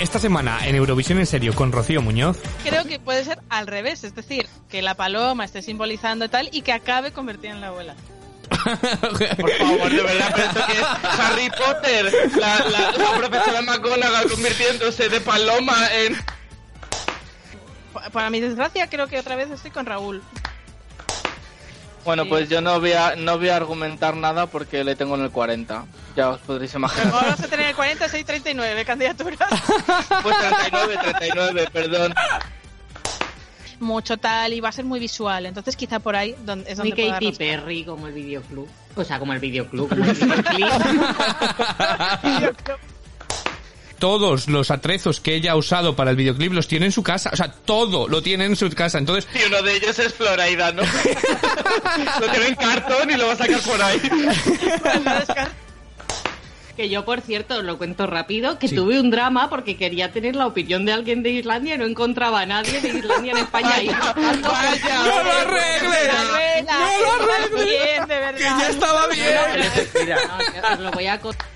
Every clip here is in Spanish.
Esta semana en Eurovisión en serio con Rocío Muñoz. Creo que puede ser al revés, es decir, que la paloma esté simbolizando tal y que acabe convertida en la abuela. Por favor, de verdad, pero esto que es Harry Potter, la, la, la profesora McGonagall convirtiéndose de paloma en... Para mi desgracia, creo que otra vez estoy con Raúl. Bueno, Sí. pues yo no voy, a, no voy a argumentar nada porque le tengo en el 40. Ya os podréis imaginar. Ahora vamos a tener 46 39 candidaturas. Pues 39, 39, perdón. Mucho tal y va a ser muy visual. Entonces, quizá por ahí donde, es Muy donde pueda Katy. Perry como el videoclub. O sea, como el videoclub, como el videoclip. Todos los atrezos que ella ha usado para el videoclip los tiene en su casa. O sea, todo lo tiene en su casa. Entonces, Y uno de ellos es Floraida, ¿no? lo tiene en cartón y lo va a sacar por ahí. que yo, por cierto, lo cuento rápido, que Sí. tuve un drama porque quería tener la opinión de alguien de Islandia y no encontraba a nadie de Islandia en España. Y- Vaya, ¡No lo arregles! Abuela, ¡No lo verdad. ¡Que ya estaba bien! No, os lo voy a contar.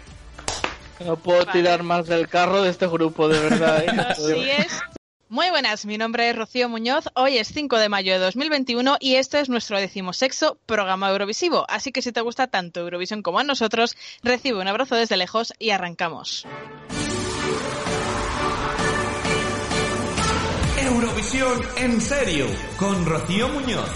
No puedo tirar más del carro de este grupo, de verdad. ¿eh? Así es. Muy buenas, mi nombre es Rocío Muñoz. Hoy es 5 de mayo de 2021 y este es nuestro decimosexto programa Eurovisivo. Así que si te gusta tanto Eurovisión como a nosotros, recibe un abrazo desde lejos y arrancamos. Eurovisión en serio con Rocío Muñoz.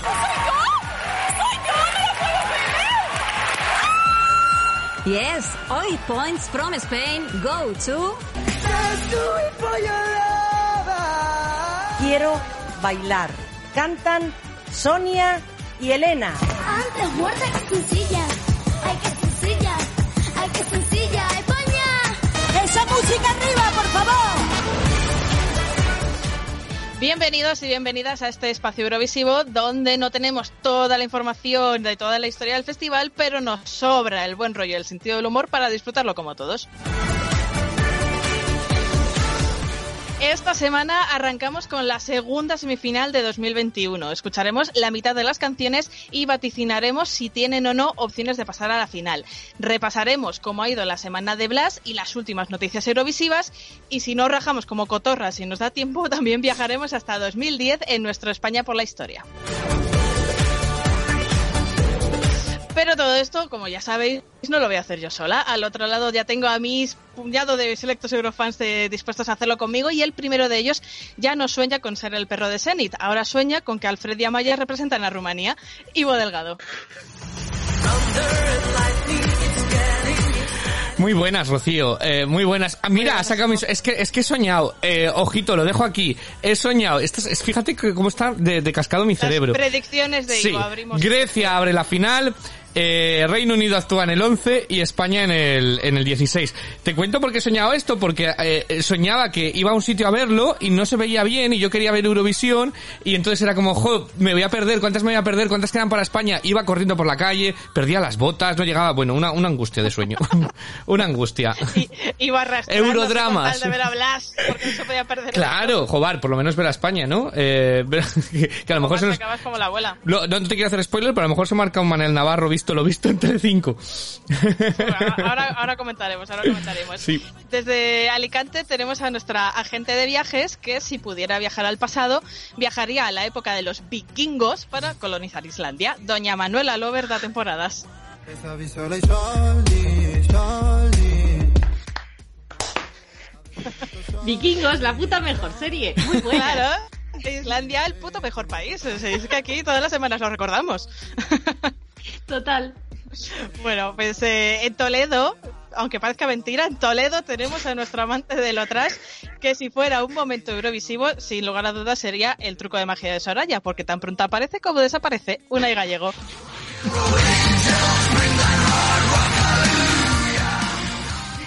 Yes, hoy points from Spain go to Quiero bailar. Cantan Sonia y Elena. Antes muerta que sencilla. Ay, Bienvenidos y bienvenidas a este espacio Eurovisivo donde no tenemos toda la información de toda la historia del festival, pero nos sobra el buen rollo y el sentido del humor para disfrutarlo como todos. Esta semana arrancamos con la segunda semifinal de 2021. Escucharemos la mitad de las canciones y vaticinaremos si tienen o no opciones de pasar a la final. Repasaremos cómo ha ido la semana de Blas y las últimas noticias eurovisivas y si no rajamos como cotorras y nos da tiempo, también viajaremos hasta 2010 en nuestro España por la historia. Pero todo esto, como ya sabéis, no lo voy a hacer yo sola. Al otro lado ya tengo a mis puñado de selectos eurofans de- dispuestos a hacerlo conmigo y el primero de ellos ya no sueña con ser el perro de Zenit. Ahora sueña con que Alfred y Amaya representan a Rumanía. Ivo Delgado. Muy buenas, Rocío. Eh, muy buenas. Ah, mira, ha sacado mis... Es que, es que he soñado. Eh, ojito, lo dejo aquí. He soñado. Es, fíjate que cómo está de, de cascado mi cerebro. Las predicciones de Sí. Ivo. Abrimos. Grecia abre la final. Eh, Reino Unido actúa en el 11 y España en el, en el 16. Te cuento por qué he soñado esto, porque eh, soñaba que iba a un sitio a verlo y no se veía bien y yo quería ver Eurovisión y entonces era como, jo, me voy a perder, ¿cuántas me voy a perder? ¿Cuántas quedan para España? Iba corriendo por la calle, perdía las botas, no llegaba, bueno, una, una angustia de sueño. una angustia. Y, Ivo arrastrándose Eurodramas. con tal de ver a Blas, porque no se podía perder. Claro, jobar, por lo menos ver a España, ¿no? Eh, que, que a lo mejor se nos... Acabas como la abuela. Lo- no te quiero hacer spoiler, pero a lo mejor se marca un Manel Navarro visto lo visto en Telecinco. Ahora, ahora comentaremos, ahora comentaremos. Sí. Desde Alicante tenemos a nuestra agente de viajes que si pudiera viajar al pasado, viajaría a la época de los vikingos para colonizar Islandia. Doña Manuela Lover da temporadas. Vikingos, la puta mejor serie. Muy buena. Claro, Islandia el puto mejor país. Es que aquí todas las semanas lo recordamos. Total. Bueno, pues eh, en Toledo, aunque parezca mentira, en Toledo tenemos a nuestro amante de lo trash, que si fuera un momento eurovisivo, sin lugar a dudas sería el truco de magia de Soraya, porque tan pronto aparece como desaparece una y gallego.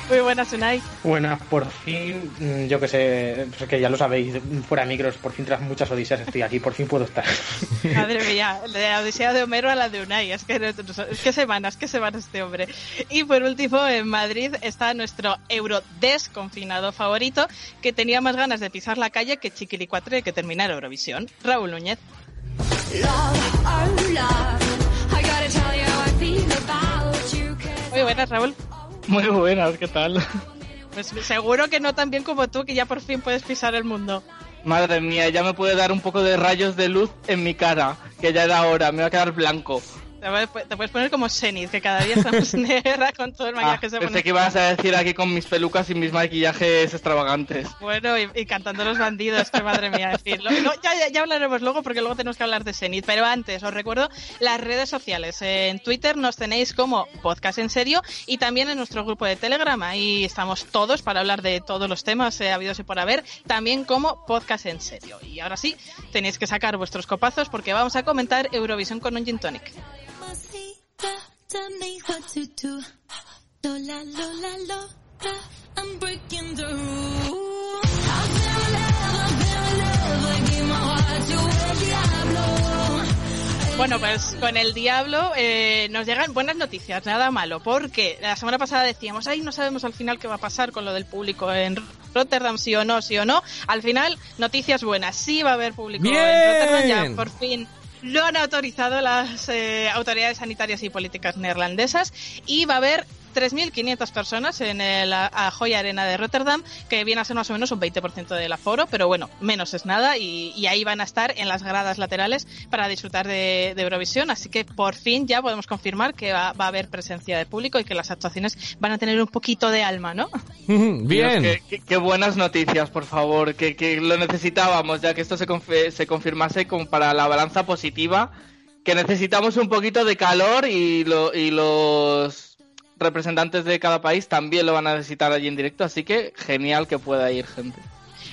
Muy buenas, Unai. Buenas, por fin, mm, yo que sé, pues que ya lo sabéis, fuera micros, por fin tras muchas odiseas estoy aquí, por fin puedo estar. Madre mía, de la Odisea de Homero a la de Unai, es que, es que semanas, qué semanas este hombre. Y por último, en Madrid está nuestro Eurodesconfinado favorito, que tenía más ganas de pisar la calle que Chiquilicuatre de que terminar Eurovisión. Raúl Núñez. Muy buenas, Raúl. Muy buenas, ¿qué tal? Pues seguro que no tan bien como tú, que ya por fin puedes pisar el mundo. Madre mía, ya me puede dar un poco de rayos de luz en mi cara, que ya era hora, me va a quedar blanco. Te puedes, poner como Zenith, que cada día estamos negra con todo el maquillaje Ah, que se pensé que ibas a decir aquí con mis pelucas y mis maquillajes extravagantes. Bueno, y, y cantando los bandidos, que madre mía decirlo. No, ya, ya hablaremos luego porque luego tenemos que hablar de Zenith. Pero antes, os recuerdo las redes sociales. En Twitter nos tenéis como Podcast en Serio y también en nuestro grupo de Telegram. Ahí estamos todos para hablar de todos los temas eh, habidos y por haber. También como Podcast en Serio. Y ahora sí, tenéis que sacar vuestros copazos porque vamos a comentar Eurovisión con un Gin Tonic. Tell me what to do. Lola, Lola, Lola, I'm breaking the rules. I'll feel love, I'll feel love, I give my heart to el diablo. Bueno, pues con el diablo eh, nos llegan buenas noticias, nada malo, porque la semana pasada decíamos, ay, no sabemos al final qué va a pasar con lo del público en Rotterdam, sí o no, sí o no. Al final, noticias buenas, sí va a haber público ¡Bien! en Rotterdam, ya por fin lo han autorizado las eh, autoridades sanitarias y políticas neerlandesas y va a haber 3.500 personas en el Ahoy Arena de Rotterdam, que viene a ser más o menos un 20% del aforo, pero bueno, menos es nada, y, y ahí van a estar en las gradas laterales para disfrutar de, de Eurovisión, así que por fin ya podemos confirmar que va, va a haber presencia de público y que las actuaciones van a tener un poquito de alma, ¿no? Bien. Dios, qué, qué- qué buenas noticias, por favor, que, que lo necesitábamos, ya que esto se, confe- se confirmase como para la balanza positiva, que necesitamos un poquito de calor y, lo- y los representantes de cada país también lo van a necesitar allí en directo, así que genial que pueda ir gente.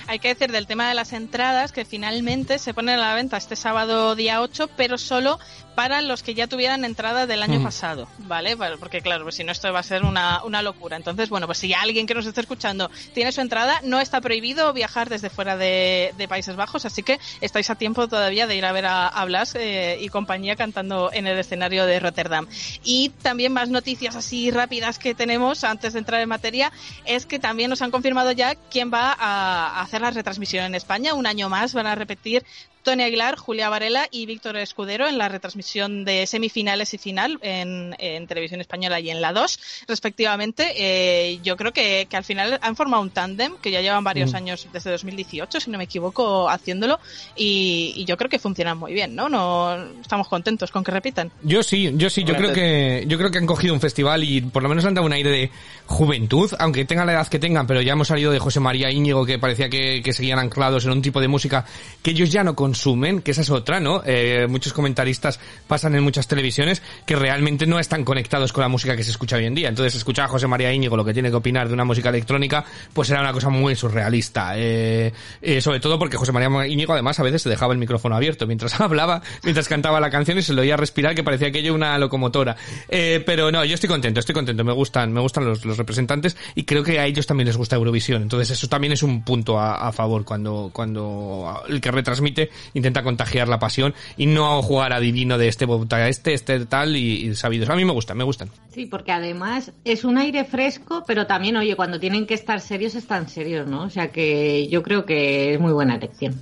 Hay que decir del tema de las entradas que finalmente se ponen a la venta este sábado día 8, pero solo para los que ya tuvieran entrada del año Mm. pasado, ¿vale? Porque claro, pues si no esto va a ser una, una locura. Entonces, bueno, pues si alguien que nos esté escuchando tiene su entrada, no está prohibido viajar desde fuera de, de Países Bajos, así que estáis a tiempo todavía de ir a ver a, a Blas eh, y compañía cantando en el escenario de Rotterdam. Y también más noticias así rápidas que tenemos antes de entrar en materia es que también nos han confirmado ya quién va a hacer la retransmisión en España. Un año más van a repetir Tony Aguilar, Julia Varela y Víctor Escudero en la retransmisión de semifinales y final en, en Televisión Española y en la 2, respectivamente. Eh, yo creo que, que al final han formado un tándem que ya llevan varios Mm. años, desde 2018, si no me equivoco, haciéndolo y, y yo creo que funcionan muy bien, ¿no? no Estamos contentos con que repitan. Yo sí, yo sí, yo creo que yo creo que han cogido un festival y por lo menos han dado un aire de juventud, aunque tengan la edad que tengan, pero ya hemos salido de José María Íñigo que parecía que, que seguían anclados en un tipo de música que ellos ya no consumen, que esa es otra, ¿no? Eh, muchos comentaristas pasan en muchas televisiones que realmente no están conectados con la música que se escucha hoy en día. Entonces escuchar a José María Íñigo lo que tiene que opinar de una música electrónica, pues era una cosa muy surrealista. Eh, eh, sobre todo porque José María Íñigo además a veces se dejaba el micrófono abierto mientras hablaba, mientras cantaba la canción y se lo oía respirar que parecía aquello una locomotora. Eh, pero no, yo estoy contento, estoy contento, me gustan, me gustan los, los representantes y creo que a ellos también les gusta Eurovisión. Entonces eso también es un punto a, a favor cuando, cuando el que retransmite intenta contagiar la pasión y no jugar adivino de este vota a este, este tal y, y sabidos. A mí me gustan, me gustan. Sí, porque además es un aire fresco, pero también, oye, cuando tienen que estar serios, están serios, ¿no? O sea que yo creo que es muy buena elección.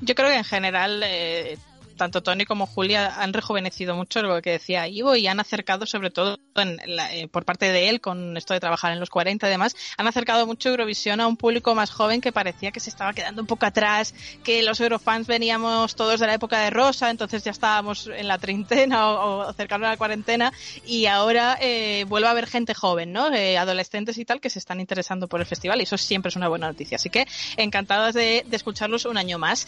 Yo creo que en general eh, tanto Tony como Julia han rejuvenecido mucho lo que decía Ivo y han acercado sobre todo en la- eh, por parte de él con esto de trabajar en los 40 y demás, han acercado mucho Eurovisión a un público más joven que parecía que se estaba quedando un poco atrás, que los Eurofans veníamos todos de la época de Rosa, entonces ya estábamos en la treintena o, o cercano a la cuarentena y ahora eh, vuelve a haber gente joven, ¿no? Eh, adolescentes y tal que se están interesando por el festival y eso siempre es una buena noticia. Así que encantados de, de escucharlos un año más.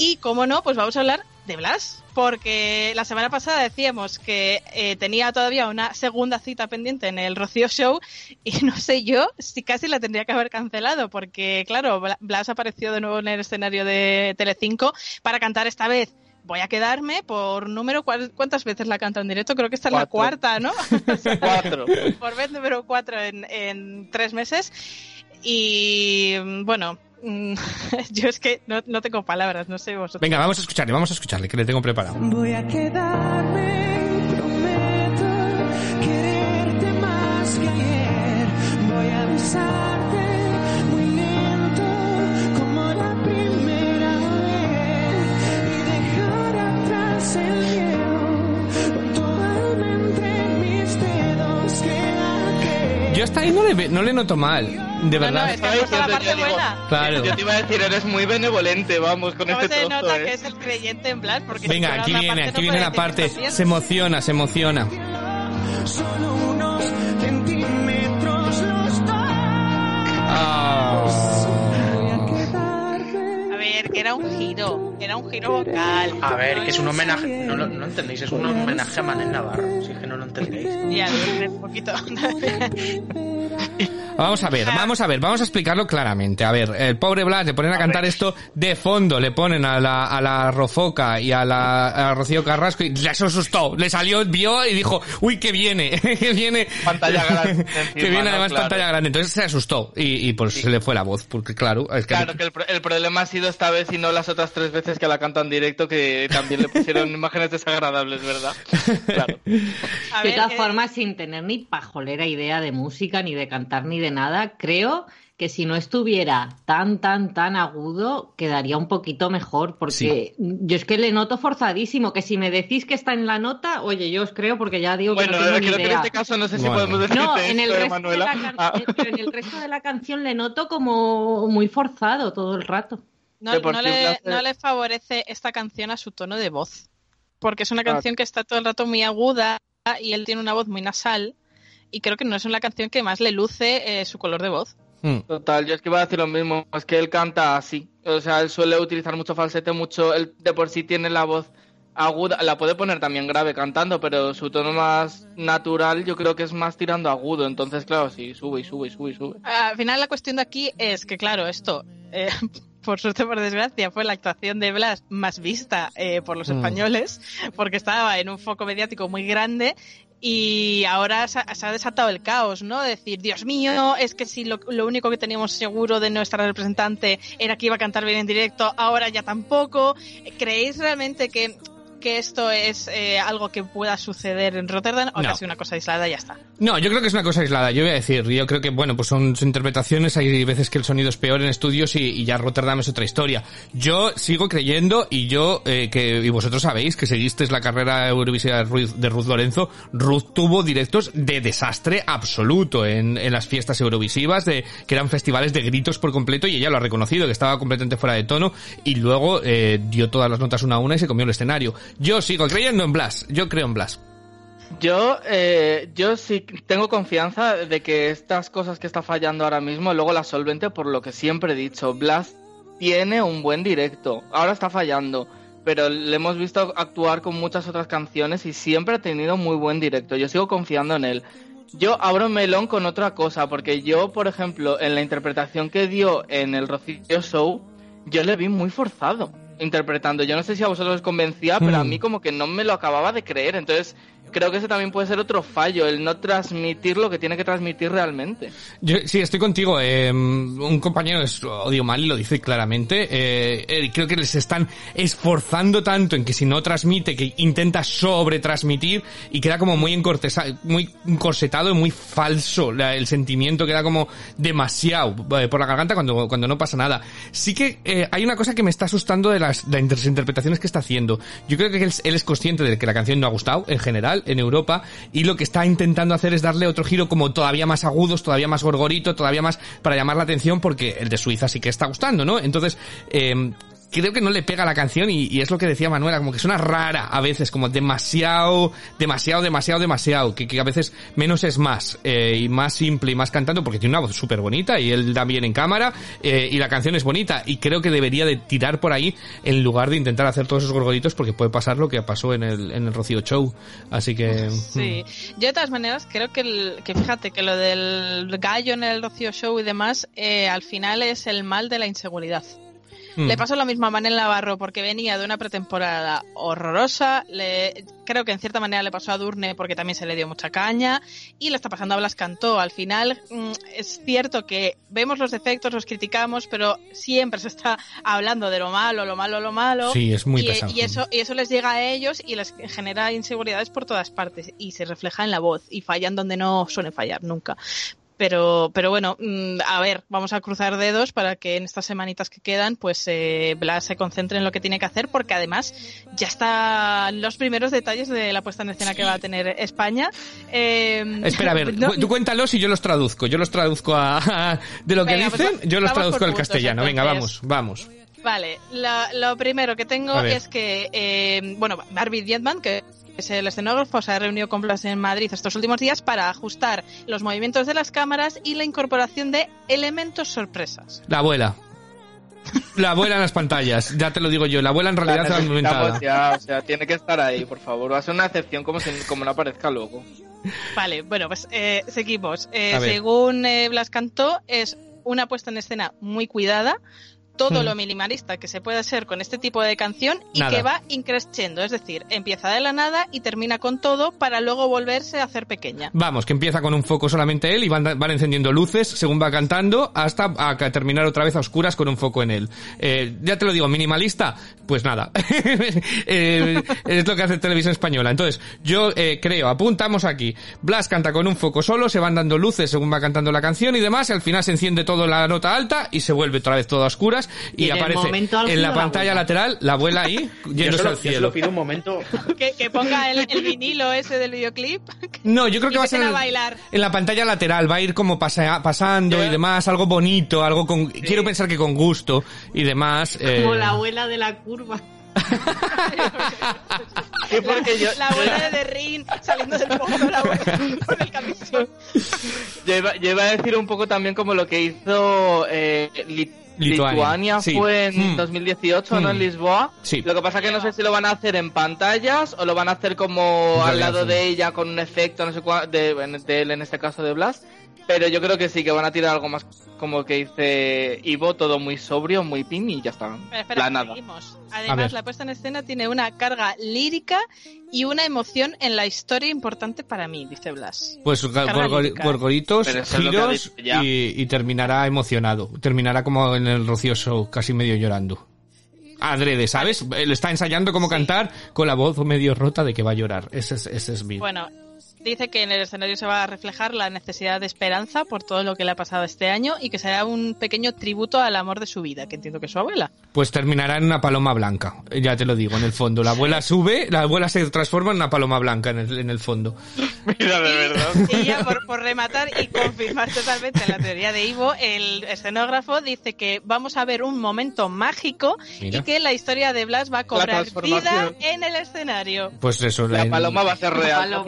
Y como no, pues vamos a hablar de Blas, porque la semana pasada decíamos que eh, tenía todavía una segunda cita pendiente en el Rocío Show y no sé yo si casi la tendría que haber cancelado, porque claro, Bla- Blas apareció de nuevo en el escenario de Telecinco para cantar esta vez voy a quedarme por número, ¿cuál- ¿cuántas veces la canta en directo? Creo que esta es la cuarta, ¿no? Cuatro. por vez número cuatro en, en tres meses. Y bueno, yo es que no, no tengo palabras, no sé vosotros. Venga, vamos a escucharle, vamos a escucharle, que le tengo preparado. Voy a quedarme, prometo quererte más que ayer. Voy a besarte muy lento como la primera vez y dejar atrás el miedo con tu alma entre mis dedos. Queda que Yo hasta ahí no le, ve- no le noto mal, de No, no, verdad. es que la Yo digo-. Claro. Yo te iba a decir, eres muy benevolente, vamos, con ¿Cómo este se trozo, nota ¿eh? que es el creyente en Blas? Porque si Venga, aquí viene, parte, aquí no viene la parte. que. Se emociona, se emociona. solo unos centímetros los a ver, que era un giro, era un giro vocal. A ver, que es un homenaje. No lo no entendéis, es un homenaje a Manel Navarro. Si es que no lo entendéis. Ya, un poquito. Vamos a ver, vamos a ver, vamos a explicarlo claramente. A ver, el pobre Blas le ponen a cantar esto de fondo, le ponen a la, a la Rofoca y a la a Rocío Carrasco y le asustó, le salió, vio y dijo, uy, que viene, que viene. Pantalla grande que viene ¿no? además Claro. pantalla grande. Entonces se asustó y, y pues se le fue la voz, porque claro, es que... Claro que el, el problema ha sido esta vez y no las otras tres veces que la cantan directo que también le pusieron imágenes desagradables, ¿verdad? Claro. A de ver, todas eh, formas, sin tener ni pajolera idea de música, ni de cantar, ni de nada, creo que si no estuviera tan, tan, tan agudo, quedaría un poquito mejor, porque yo es que le noto forzadísimo, que si me decís que está en la nota, oye, yo os creo porque ya digo que Bueno, no tengo ni creo que en idea. este caso no sé si podemos decirte No, en el, esto, resto de Manuela. la can- Ah. eh, pero en el resto de la canción le noto como muy forzado todo el rato. no, no le, no le favorece esta canción a su tono de voz. Porque es una canción que está todo el rato muy aguda y él tiene una voz muy nasal. Y creo que no es una canción que más le luce eh, su color de voz. Mm. Total, yo es que iba a decir lo mismo, es que él canta así. O sea, él suele utilizar mucho falsete, mucho, él de por sí tiene la voz aguda, la puede poner también grave cantando, pero su tono más natural yo creo que es más tirando agudo, entonces claro, sí, sube y sube y sube y sube. Al final la cuestión de aquí es que, claro, esto, eh, por suerte por desgracia, fue la actuación de Blas más vista eh, por los Mm. españoles, porque estaba en un foco mediático muy grande y ahora se ha, se ha desatado el caos, ¿no? Decir, Dios mío, es que si lo, lo único que teníamos seguro de nuestra representante era que iba a cantar bien en directo, ahora ya tampoco. ¿Creéis realmente que, que esto es eh, algo que pueda suceder en Rotterdam o No. casi una cosa aislada y ya está? No, yo creo que es una cosa aislada. Yo voy a decir, yo creo que, bueno, pues son interpretaciones. Hay veces que el sonido es peor en estudios y, y ya Rotterdam es otra historia. Yo sigo creyendo y yo, eh, que, y vosotros sabéis que seguisteis la carrera Eurovisiva de Ruth, de Ruth Lorenzo, Ruth tuvo directos de desastre absoluto en, en las fiestas eurovisivas, de, que eran festivales de gritos por completo y ella lo ha reconocido, que estaba completamente fuera de tono y luego eh, dio todas las notas una a una y se comió el escenario. Yo sigo creyendo en Blas. Yo creo en Blas. Yo, eh, yo sí tengo confianza de que estas cosas que está fallando ahora mismo luego las solvente por lo que siempre he dicho. Blas tiene un buen directo. Ahora está fallando, pero le hemos visto actuar con muchas otras canciones y siempre ha tenido muy buen directo. Yo sigo confiando en él. Yo abro melón con otra cosa, porque yo, por ejemplo, en la interpretación que dio en el Rocío Show, yo le vi muy forzado interpretando. Yo no sé si a vosotros os convencía, pero a Hmm. mí como que no me lo acababa de creer. Entonces, creo que ese también puede ser otro fallo, el no transmitir lo que tiene que transmitir realmente. Yo sí, estoy contigo. eh, un compañero es odio mal y lo dice claramente. eh, eh, creo que les están esforzando tanto en que si no transmite, que intenta sobretransmitir y queda como muy encortesa- muy encorsetado y muy falso. La- el sentimiento queda como demasiado eh, por la garganta cuando, cuando no pasa nada. Sí que eh, hay una cosa que me está asustando de las, de las interpretaciones que está haciendo. Yo creo que él, él es consciente de que la canción no ha gustado en en Europa y lo que está intentando hacer es darle otro giro como todavía más agudos, todavía más gorgorito, todavía más para llamar la atención porque el de Suiza sí que está gustando, ¿no? Entonces, eh, creo que no le pega la canción y, y es lo que decía Manuela, como que suena rara a veces, como demasiado, demasiado, demasiado, demasiado, que, que a veces menos es más, eh, y más simple y más cantando, porque tiene una voz súper bonita y él da bien en cámara, eh, y la canción es bonita, y creo que debería de tirar por ahí en lugar de intentar hacer todos esos gorgoritos porque puede pasar lo que pasó en el, en el Rocío Show, así que... Sí, yo de todas maneras creo que, el- que fíjate que lo del gallo en el Rocío Show y demás, eh, al final es el mal de la inseguridad. Mm. Le pasó lo mismo a Manel Navarro porque venía de una pretemporada horrorosa. Le, creo que en cierta manera le pasó a Durne porque también se le dio mucha caña. Y le está pasando a Blas Cantó. Al final mm, es cierto que vemos los defectos, los criticamos, pero siempre se está hablando de lo malo, lo malo, lo malo. Sí, es muy y, pesado. y eso, y eso les llega a ellos y les genera inseguridades por todas partes. Y se refleja en la voz. Y fallan donde no suelen fallar nunca. Pero, pero bueno, mm, a ver, vamos a cruzar dedos para que en estas semanitas que quedan, pues eh, Blas se concentre en lo que tiene que hacer, porque además ya están los primeros detalles de la puesta en escena que va a tener España. Eh, Espera, a ver, no- tú cuéntalos y yo los traduzco. Yo los traduzco a, a- de lo que Venga, pues dicen, yo los traduzco al castellano. Venga, vamos, vamos. Vale, lo, lo primero que tengo es que, eh, bueno, Barbie Dietman, que el escenógrafo, se ha reunido con Blas en Madrid estos últimos días para ajustar los movimientos de las cámaras y la incorporación de elementos sorpresas. La abuela. La abuela en las pantallas, ya te lo digo yo. La abuela en realidad se necesitamos ya, o sea, tiene que estar ahí, por favor. Va a ser una excepción como, si, como no aparezca luego. Vale, bueno, pues eh, seguimos. Eh, según eh, Blas Cantó, es una puesta en escena muy cuidada, todo Hmm. lo minimalista que se puede hacer con este tipo de canción y Nada. que va increciendo, es decir, empieza de la nada y termina con todo para luego volverse a hacer pequeña. Vamos, que empieza con un foco solamente él y van, van encendiendo luces según va cantando hasta a terminar otra vez a oscuras con un foco en él. Eh, ya te lo digo, minimalista, pues nada. Eh, es lo que hace Televisión Española. Entonces, yo eh, creo, apuntamos aquí, Blas canta con un foco solo, se van dando luces según va cantando la canción y demás, y al final se enciende todo la nota alta y se vuelve otra vez todo a oscuras y, Y en el aparece en la la pantalla abuela. lateral la abuela ahí Yo yéndose solo, al yo cielo. solo pido un momento. Que, que ponga el, el vinilo ese del videoclip. No, yo creo que va a ser a en- bailar. en la pantalla lateral, va a ir como pasea- pasando Yo- y demás, algo bonito, algo con, quiero pensar que con gusto y demás. eh, Como la abuela de la curva. Sí, porque yo, La abuela de Rin saliendo del la abuela con el camisón. yo iba, yo iba a decir un poco también como lo que hizo eh, Lituania, Lituania, sí. fue en Mm. 2018, ¿no? Mm. En Lisboa. Sí. Lo que pasa que no sé si lo van a hacer en pantallas o lo van a hacer como al lado de ella con un efecto, no sé cuál, de, de él en este caso de Blas. Pero yo creo que sí, que van a tirar algo más como que dice Ivo, todo muy sobrio, muy pin y ya está. Espera, La nada. Además, la puesta en escena tiene una carga lírica y una emoción en la historia importante para mí, dice Blas. Pues gorgoritos, giros y, y terminará emocionado. Terminará como en el rocioso, casi medio llorando. Adrede, ¿sabes? Él está ensayando cómo cantar con la voz medio rota de que va a llorar. Ese es, ese es mi... Bueno, dice que en el escenario se va a reflejar la necesidad de esperanza por todo lo que le ha pasado este año y que será un pequeño tributo al amor de su vida, que entiendo que es su abuela. Pues terminará en una paloma blanca. Ya te lo digo, en el fondo. La abuela sube, la abuela se transforma en una paloma blanca en el, en el fondo. Mira, de verdad. Y ya por, por rematar y confirmar totalmente la teoría de Ivo, el escenógrafo dice que vamos a ver un momento mágico Mira. y que la historia de Blas va a cobrar vida en el escenario. Pues eso. La en- paloma va a ser real.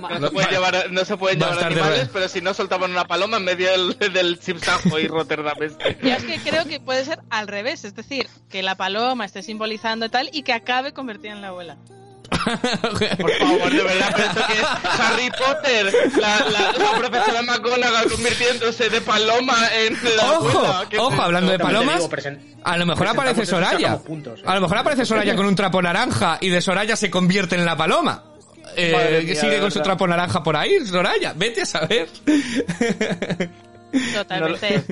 Llevar, no se pueden llevar animales, pero si no soltaban una paloma en medio del, del Chipsajo y Rotterdam este. Yo es que creo que puede ser al revés, es decir, que la paloma esté simbolizando tal y que acabe convertida en la abuela. Por favor, de verdad, pero esto que es Harry Potter, la, la, la profesora McGonagall convirtiéndose de paloma en la Ojo, abuela. ¿Qué es ojo, hablando de palomas, digo, a lo mejor aparece Soraya. puntos, ¿eh? A lo mejor aparece Soraya con un trapo naranja y de Soraya se convierte en la paloma. Eh, mía, sigue con su trapo naranja por ahí, Soraya. Vete a saber. Totalmente.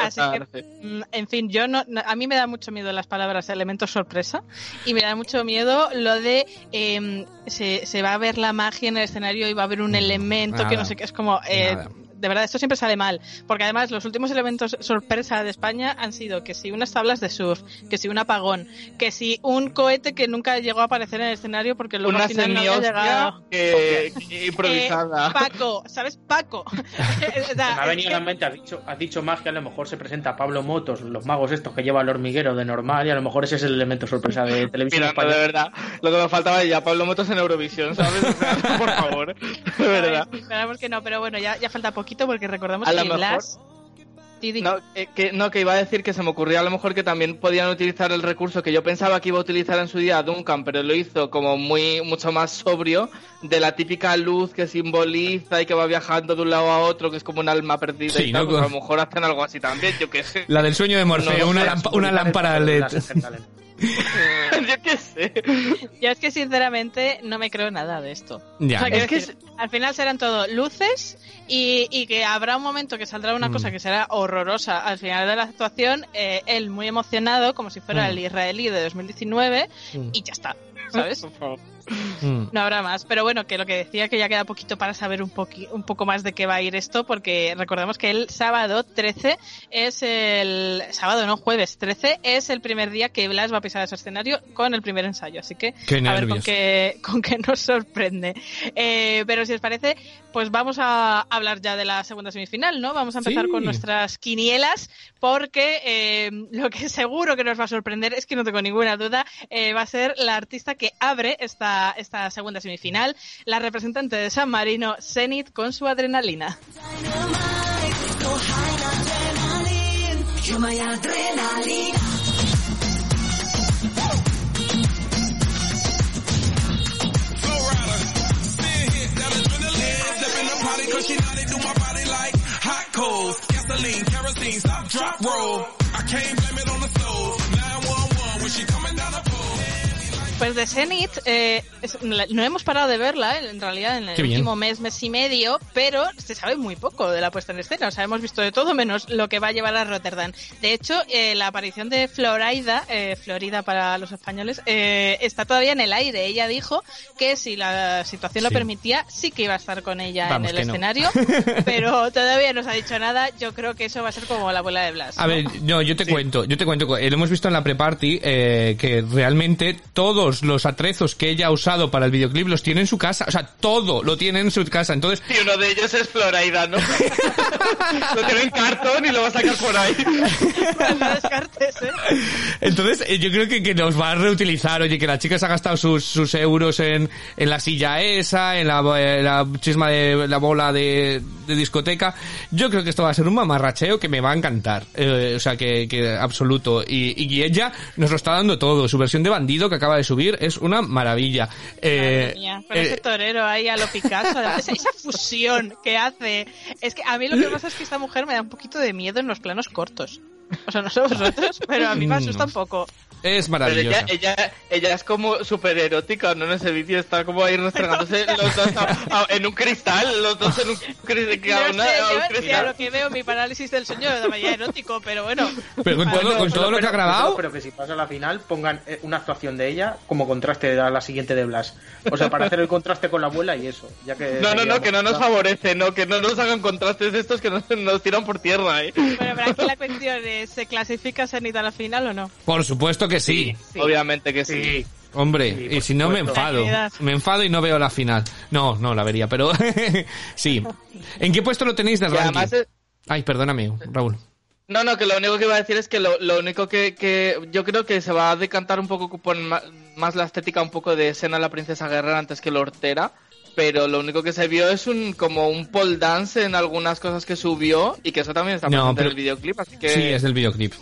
Así que, mm, en fin, yo no, no- a mí me da mucho miedo las palabras elementos sorpresa y me da mucho miedo lo de em, se, se va a ver la magia en el escenario y va a haber un elemento que no sé qué es como eh. De verdad esto siempre sale mal porque además los últimos elementos sorpresa de España han sido que si unas tablas de surf que si un apagón que si un cohete que nunca llegó a aparecer en el escenario porque luego Una al final no había llegado que, que improvisada. Eh, Paco, ¿sabes? Paco. Me ha venido que- a la mente, has dicho, has dicho más que a lo mejor se presenta Pablo Motos, los magos estos que lleva el hormiguero de normal, y a lo mejor ese es el elemento sorpresa de televisión Mira, de verdad, lo que me faltaba ya, Pablo Motos en Eurovisión, ¿sabes? O sea, por favor, de verdad. Esperamos que no, pero bueno, ya, ya falta poquito porque recordamos A que mejor-. No, eh, que, no, que iba a decir que se me ocurría a lo mejor que también podían utilizar el recurso que yo pensaba que iba a utilizar en su día Duncan, pero lo hizo como muy mucho más sobrio, de la típica luz que simboliza y que va viajando de un lado a otro, que es como un alma perdida Sí, y tal, ¿no? pues a lo mejor hacen algo así también, yo qué sé. La del sueño de Morfeo, No, una lámpara LED. yo qué sé. Yo es que sinceramente no me creo nada de esto. Ya. O sea, Es que decir, al final serán todo luces y, y que habrá un momento que saldrá una Mm. cosa que será horrorosa al final de la actuación, eh, él muy emocionado, como si fuera Mm. el israelí de 2019, Mm. y ya está, ¿sabes? Mm. No habrá más. Pero bueno, que lo que decía que ya queda poquito para saber un, poqui- un poco más de qué va a ir esto, porque recordemos que el sábado 13 es el. Sábado, no, jueves 13 es el primer día que Blas va a pisar ese escenario con el primer ensayo. Así que Qué a ver con qué, con qué nos sorprende. Eh, pero si os parece, pues vamos a hablar ya de la segunda semifinal, ¿no? Vamos a empezar Sí. con nuestras quinielas, porque eh, lo que seguro que nos va a sorprender, es que no tengo ninguna duda, eh, va a ser la artista que abre esta, esta segunda semifinal, la representante de San Marino, Zenith, con su adrenalina. Cause she know they do my body like hot coals. Gasoline, kerosene, stop, drop, roll. I can't blame it on the stove. 911 when she coming down the Pues de Zenith, eh, es- no hemos parado de verla, eh, en realidad, en el Qué bien. último mes, mes y medio, pero se sabe muy poco de la puesta en escena. O sea, hemos visto de todo menos lo que va a llevar a Rotterdam. De hecho, eh, la aparición de Florida, Florida para los españoles, está todavía en el aire. Ella dijo que si la situación lo permitía, sí que iba a estar con ella Vamos, en el no. escenario, pero todavía no se ha dicho nada. Yo creo que eso va a ser como la abuela de Blas. A ¿no? ver, no, yo te cuento, yo te cuento, lo hemos visto en la pre-party, que realmente todos los atrezos que ella ha usado para el videoclip los tiene en su casa, o sea, todo lo tiene en su casa, entonces, Y uno de ellos es Floraida, ¿no? lo tiene en cartón y lo va a sacar por ahí. no descartes, ¿eh? entonces eh, yo creo que, que los va a reutilizar, oye, que la chica se ha gastado sus, sus euros en, en la silla esa, en la, eh, la chisma de la bola de, de discoteca, yo creo que esto va a ser un mamarracheo que me va a encantar, eh, o sea, que, que absoluto, y, y ella nos lo está dando todo, su versión de bandido que acaba de subir es una maravilla. Eh, mía, con eh, ese torero ahí a lo Picasso, esa, esa fusión que hace. Es que a mí lo que pasa es que esta mujer me da un poquito de miedo en los planos cortos. O sea, no sé vosotros, pero a mí me asusta un poco. Es Pero maravillosa. ella, ella, ella es como súper erótica, ¿no? En ese vídeo está como ahí restregándose los dos a- a- en un cristal, los dos en un cristal. Yo cada sé, una un cristal. lo que veo mi parálisis del sueño de mañana erótico, pero bueno. Pero con todo, con todo lo que ha grabado, Pero que si pasa a la final, pongan eh, una actuación de ella como contraste a la siguiente de Blas. O sea, para hacer el contraste con la abuela y eso. Ya que No, no, no, que no nos favorece, no, que no nos hagan contrastes estos que nos, nos tiran por tierra, ¿eh? Bueno, pero aquí la cuestión es, ¿se clasifica Zenith a la final o no? por supuesto que sí. Obviamente que sí. Hombre, Sí, y si no me enfado. Me enfado y no veo la final. No, no la vería, pero sí. ¿En qué puesto lo tenéis del Y ranking? además, eh, Ay, perdóname, Raúl. no, no, que lo único que iba a decir es que lo, lo único que, que yo creo que se va a decantar un poco por más la estética un poco de Sena la princesa guerrera antes que Lortera. Pero lo único que se vio es un como un pole dance en algunas cosas que subió y que eso también está No, presente pero- en el videoclip, así que Sí, es del videoclip.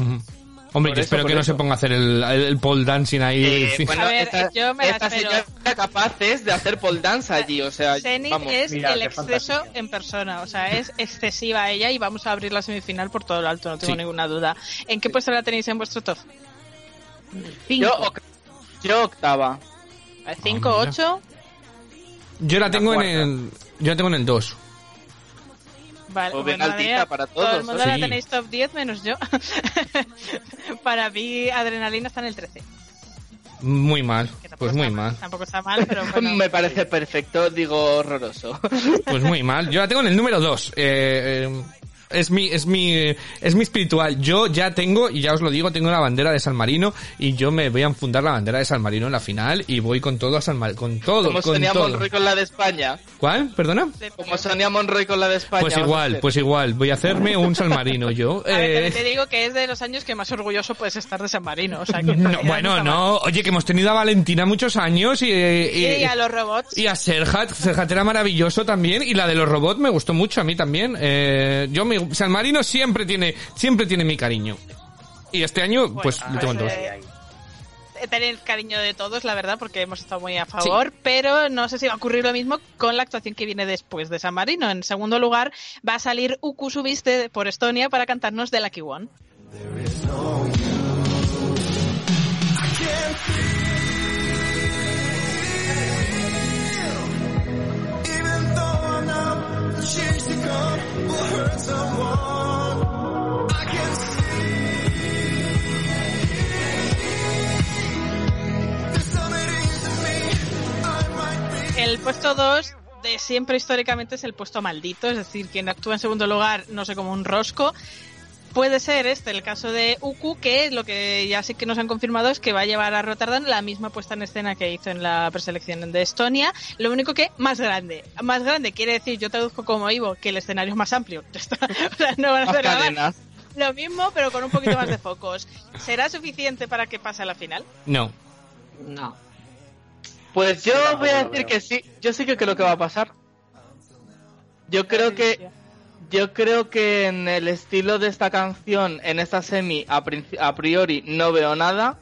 Hombre, yo espero que no eso. se ponga a hacer el, el, el pole dancing ahí. Eh, sí. bueno, A ver, esta, yo me la esta señora era capaces de hacer pole dance allí, o sea, Zenith vamos. es mira, el exceso fantástica. en persona, o sea, es excesiva ella y vamos a abrir la semifinal por todo lo alto, no tengo Sí. ninguna duda. ¿En qué puesto la tenéis en vuestro top? Yo, oc- yo octava. ¿5, Ah, mira. 8? Yo la tengo en cuarta. el. Yo la tengo en el 2. Vale, bien bueno, Adrián, para todo el todos, mundo ¿eh? la Sí. tenéis top 10 menos yo. para mí, Adrenalina está en el 13. Muy mal. Pues muy mal, mal. Tampoco está mal, pero bueno. Me parece perfecto, digo horroroso. Pues muy mal. Yo la tengo en el número 2. Eh, eh, es mi, es mi, es mi espiritual. Yo ya tengo, y ya os lo digo, tengo la bandera de San Marino y yo me voy a enfundar la bandera de San Marino en la final y voy con todo a San Marino, con todo, Como con Sonia todo. Monroy con la de España. ¿Cuál? ¿Perdona? Como Sonia Monroy con la de España. Pues igual, pues igual. Voy a hacerme un San Marino yo. A ver, Eh, te digo que es de los años que más orgulloso puedes estar de San Marino. O sea, que no, bueno, no. Oye, que hemos tenido a Valentina muchos años y, eh, Y, a los robots. Y a Serhat, Serhat era maravilloso también, y la de los robots me gustó mucho a mí también. Eh, yo me- San Marino siempre tiene, siempre tiene mi cariño. Y este año, pues, Bueno, lo tengo en pues, dos. eh, tener cariño de todos, la verdad, porque hemos estado muy a favor, pero no sé si va a ocurrir lo mismo con la actuación que viene después de San Marino. En segundo lugar, va a salir Uku Subiste por Estonia para cantarnos The Lucky One. Even El puesto 2 de siempre históricamente es el puesto maldito, es decir, quien actúa en segundo lugar, no sé, como un rosco. Puede ser este el caso de Uku, que lo que ya sí que nos han confirmado es que va a llevar a Rotterdam la misma puesta en escena que hizo en la preselección de Estonia, lo único que más grande. Más grande quiere decir, yo traduzco como Ivo, que el escenario es más amplio. O sea, no van a hacer nada. cadenas. Lo mismo, pero con un poquito más de focos. ¿Será suficiente para que pase a la final? No. No. Pues yo voy a decir que sí. Yo sí que creo que va a pasar. Yo creo que yo creo que en el estilo de esta canción, en esta semi, a, a priori no veo nada.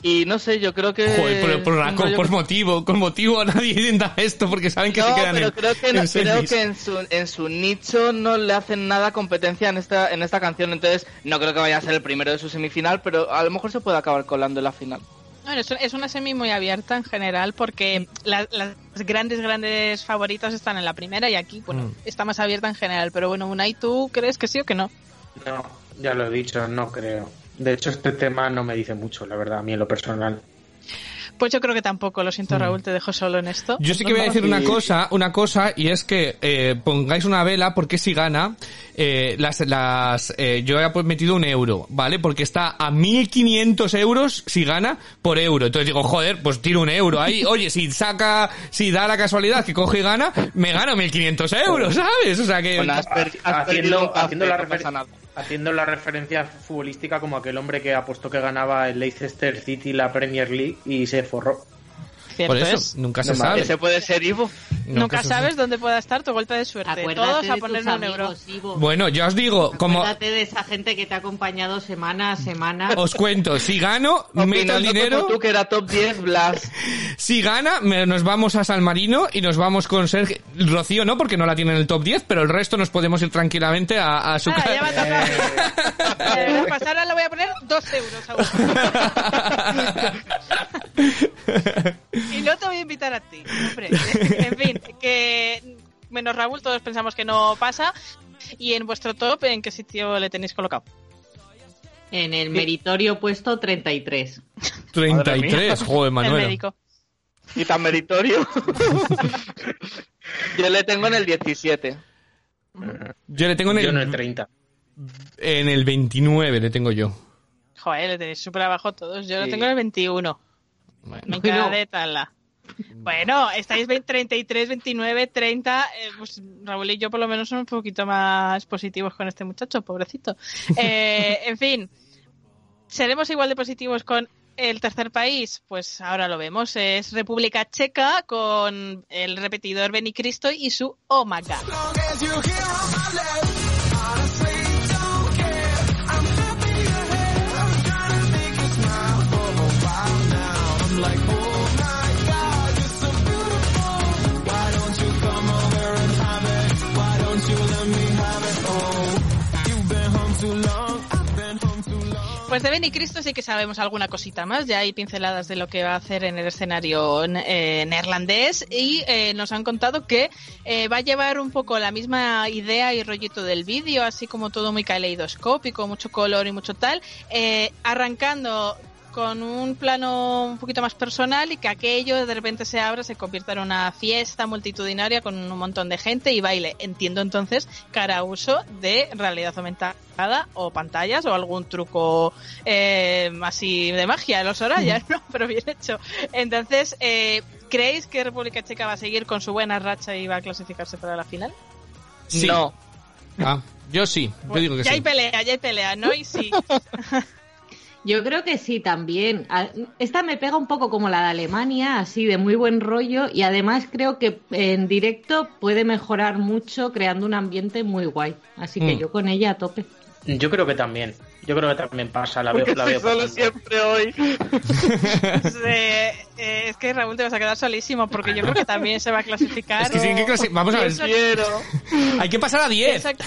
Y no sé, yo creo que. Joder, por, por, con, por motivo, con motivo nadie intenta esto porque saben que no, se quedan pero en, creo que, en no- creo que en su, en su nicho no le hacen nada competencia en esta, en esta canción. Entonces, no creo que vaya a ser el primero de su semifinal, pero a lo mejor se puede acabar colando en la final. Bueno, es, una semi muy abierta en general porque la- grandes, grandes favoritas están en la primera y aquí, bueno, Mm. está más abierta en general. Pero bueno, Unai, ¿tú crees que sí o que no? No, ya lo he dicho, no creo. De hecho, este tema no me dice mucho, la verdad, a mí en lo personal. Pues yo creo que tampoco, lo siento Raúl, te dejo solo en esto. Yo sí que voy a decir una cosa, una cosa, y es que eh, pongáis una vela porque si gana, eh, las, las, eh, yo he metido un euro, ¿vale? Porque está a 1500 euros si gana por euro. Entonces digo, joder, pues tiro un euro ahí. Oye, si saca, si da la casualidad que coge y gana, me gano 1500 euros, ¿sabes? O sea que... Bueno, has, un Haciendo, haciendo, la no refer- pasa nada. Haciendo la referencia futbolística como aquel hombre que apostó que ganaba el Leicester City la Premier League y se forró. Cierto por eso, es. nunca se No sabe. Ese puede ser Ivo. Nunca se sabes dónde pueda estar tu golpe de suerte. Acuérdate Todos a de poner tus un euro. Ivo. Bueno, ya os digo, como Acuérdate de esa gente que te ha acompañado semana a semana. os cuento, si gano, meto el dinero... como tú que era top 10, Blas. Si gana, me- nos vamos a San Marino y nos vamos con Sergio. Rocío no, porque no la tiene en el top 10, pero el resto nos podemos ir tranquilamente a, a su Ah, ca- ya va a tocar. Eh, pues ahora le voy a poner dos euros a uno. y no te voy a invitar a ti, hombre. En fin, que menos Raúl, todos pensamos que no pasa. Y en vuestro top, ¿en qué sitio le tenéis colocado? En el meritorio puesto 33. 33, joder, El Manuel. médico. Y tan meritorio. Yo le tengo en el 17. Yo le tengo en Yo el, en el 30. en el 29, le tengo yo. Joder, le tenéis súper abajo todos. Yo lo tengo en el 21. Bueno. Me Bueno. queda de tala. Bueno, estáis 20, 33, 29, 30. eh, pues Raúl y yo, por lo menos, somos un poquito más positivos con este muchacho, pobrecito. Eh, en fin, ¿seremos igual de positivos con el tercer país? Pues ahora lo vemos. Es República Checa con el repetidor Benny Cristo y su Oh Pues de Benny Cristo sí que sabemos alguna cosita más, ya hay pinceladas de lo que va a hacer en el escenario eh, neerlandés. Y eh, nos han contado que eh, va a llevar un poco la misma idea y rollito del vídeo, así como todo muy caleidoscópico, mucho color y mucho tal, arrancando con un plano un poquito más personal y que aquello de repente se abra, se convierta en una fiesta multitudinaria con un montón de gente y baile. Entiendo entonces que hará uso de realidad aumentada o pantallas o algún truco eh, así de magia, los Soraya, ¿no? Pero bien hecho. Entonces, eh, ¿creéis que República Checa va a seguir con su buena racha y va a clasificarse para la final? Sí. No. Ah, yo sí, yo digo que ya hay sí. pelea, ya hay pelea, ¿no? Y sí. Yo creo que sí, también. Esta me pega un poco como la de Alemania, así de muy buen rollo, y además creo que en directo puede mejorar mucho creando un ambiente muy guay. Así que Mm. yo con ella a tope. Yo creo que también. Yo creo que también pasa. La veo, Porque la veo solo pasando. siempre hoy. Eh, eh, es que Raúl te vas a quedar solísimo porque yo creo que también se va a clasificar. Es que sí, ¿en qué clase- Vamos a ver. Eso- Hay que pasar a 10. Exacto.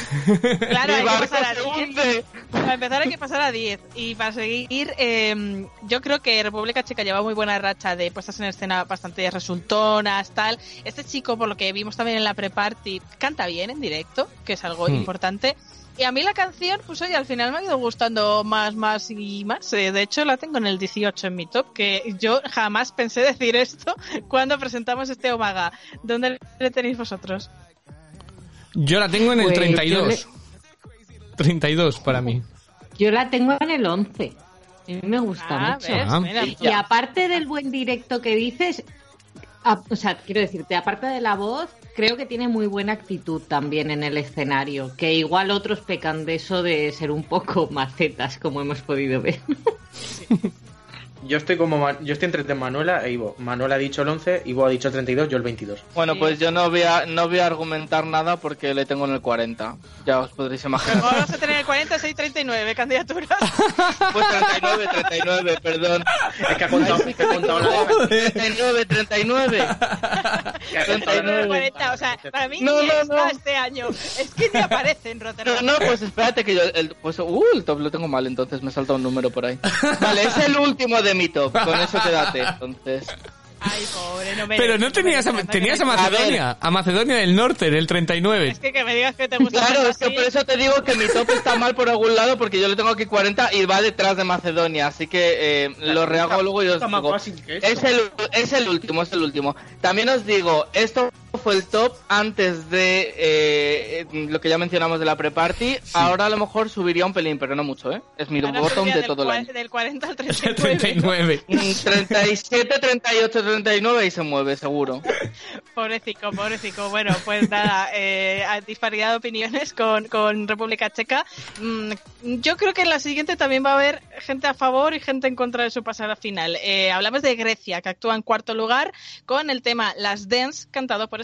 Claro, hay que pasar a se 10. hunde. Para empezar hay que pasar a 10. Y para seguir, eh, yo creo que República Checa lleva muy buena racha de puestas en escena bastante resultonas, tal. Este chico, por lo que vimos también en la pre-party, canta bien en directo, que es algo Hmm. importante. Y a mí la canción, pues oye, al final me ha ido gustando más, más y más. Eh, de hecho, la tengo en el 18 en mi top, que yo jamás pensé decir esto cuando presentamos este Omaga. ¿Dónde le tenéis vosotros? Yo la tengo en el Pues yo 32. 32 para mí. Yo la tengo en el 11. A mí me gusta Ah, mucho. ¿ves? Ah. Mira, Y aparte del buen directo que dices, a- o sea, quiero decirte, aparte de la voz, creo que tiene muy buena actitud también en el escenario, que igual otros pecan de eso de ser un poco macetas, como hemos podido ver. Yo estoy como yo estoy entre Manuela e Ivo. Manuela ha dicho el 11, Ivo ha dicho el 32, yo el 22. Bueno, pues yo no voy, a, no voy a argumentar nada porque le tengo en el 40. Ya os podréis imaginar. Vamos a tener 46 39 candidaturas. Pues 39, 39, perdón. Es que ha contado, es que ha contado la 39, 39. que ha contado la 39, 40, o sea, para mí No, no, está no. este año. Es que ni aparece en No, Rotterdam. no, pues espérate que yo. El, pues, uh, el top lo tengo mal, entonces me salta un número por ahí. Vale, es el último de mi top. Con eso quédate, entonces. Ay, pobre, no me Pero no tenías a, tenías a Macedonia, a Macedonia del Norte, en el 39. Es que que me digas que te gusta Claro, es que por eso te digo que mi top está mal por algún lado porque yo le tengo aquí 40 y va detrás de Macedonia. Así que eh, lo rehago luego y os digo. Es el, es el último, es el último. También os digo, esto fue el top antes de eh, lo que ya mencionamos de la pre-party. Ahora a lo mejor subiría un pelín, pero no mucho, ¿eh? Es mi Ahora bottom de todo el año. Del 40 al El 39. 39. Mm, 37, 38, 39 y se mueve, seguro. Pobrecico, pobrecico. Bueno, pues nada, eh, disparidad de opiniones con, con República Checa. Mm, yo creo que en la siguiente también va a haber gente a favor y gente en contra de su pasada final. Eh, hablamos de Grecia, que actúa en cuarto lugar con el tema Las Dance, cantado por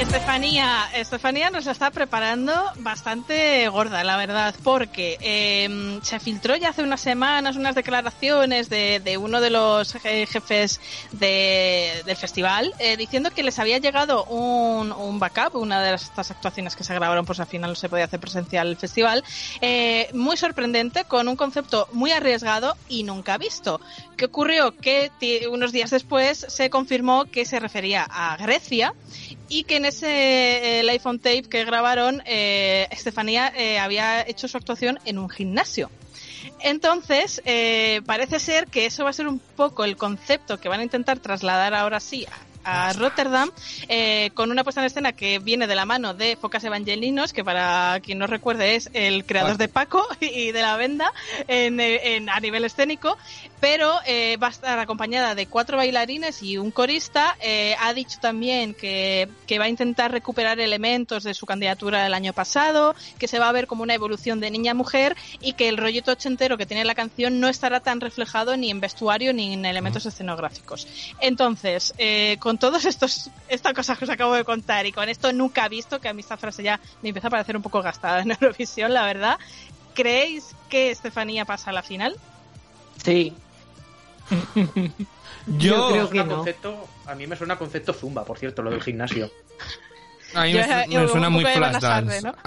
Estefanía, Estefanía nos está preparando bastante gorda, la verdad, porque eh, se filtró ya hace unas semanas unas declaraciones de, de uno de los je- jefes de- del festival eh, diciendo que les había llegado un, un backup, una de estas actuaciones que se grabaron, pues al final no se podía hacer presencial el festival, eh, muy sorprendente, con un concepto muy arriesgado y nunca visto. ¿Qué ocurrió? Que unos días después se confirmó que se refería a Grecia y que en ese eh, el iPhone tape que grabaron, eh, Estefanía eh, había hecho su actuación en un gimnasio. Entonces, eh, parece ser que eso va a ser un poco el concepto que van a intentar trasladar ahora sí a, Rotterdam, eh, con una puesta en escena que viene de la mano de Focas Evangelinos, que para quien no recuerde es el creador de Paco y de la venda en, eh, en- a nivel escénico, pero eh, va a estar acompañada de cuatro bailarines y un corista. Eh, ha dicho también que, que va a intentar recuperar elementos de su candidatura del año pasado, que se va a ver como una evolución de niña a mujer y que el rollito ochentero que tiene la canción no estará tan reflejado ni en vestuario ni en elementos escenográficos. Entonces, eh, con todos estos estas cosas que os acabo de contar y con esto nunca visto, que a mí esta frase ya me empieza a parecer un poco gastada en Eurovisión, la verdad, ¿creéis que Estefanía pasa a la final? Sí. Yo, creo que no. concepto, a mí me suena concepto zumba, por cierto, lo del gimnasio. a mí Yo- me, yo suena muy flash. A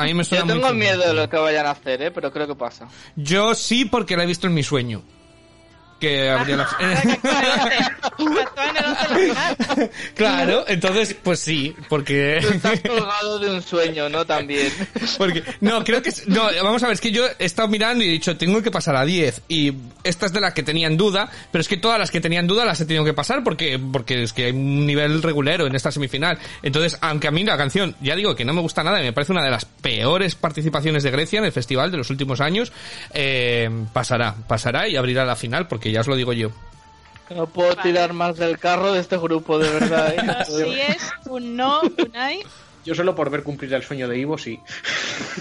mí me suena Yo tengo miedo de lo que vayan a hacer, ¿eh? Pero creo que pasa. Yo sí, porque la he visto en mi sueño. Que habría la... Actúa en el once de la final. claro, entonces, pues sí, porque... Estás colgado de un sueño, ¿no? También. Porque, no, creo que, no, vamos a ver, es que yo he estado mirando y he dicho, tengo que pasar a 10, y esta es de las que tenían duda, pero es que todas las que tenían duda las he tenido que pasar porque, porque es que hay un nivel regulero en esta semifinal. Entonces, aunque a mí la canción, ya digo que no me gusta nada y me parece una de las peores participaciones de Grecia en el festival de los últimos años, eh, pasará, pasará y abrirá la final, porque ya os lo digo yo. No puedo tirar más del carro de este grupo, de verdad. ¿eh? No, si es un no, Unai. Yo solo por ver cumplir el sueño de Ivo, sí.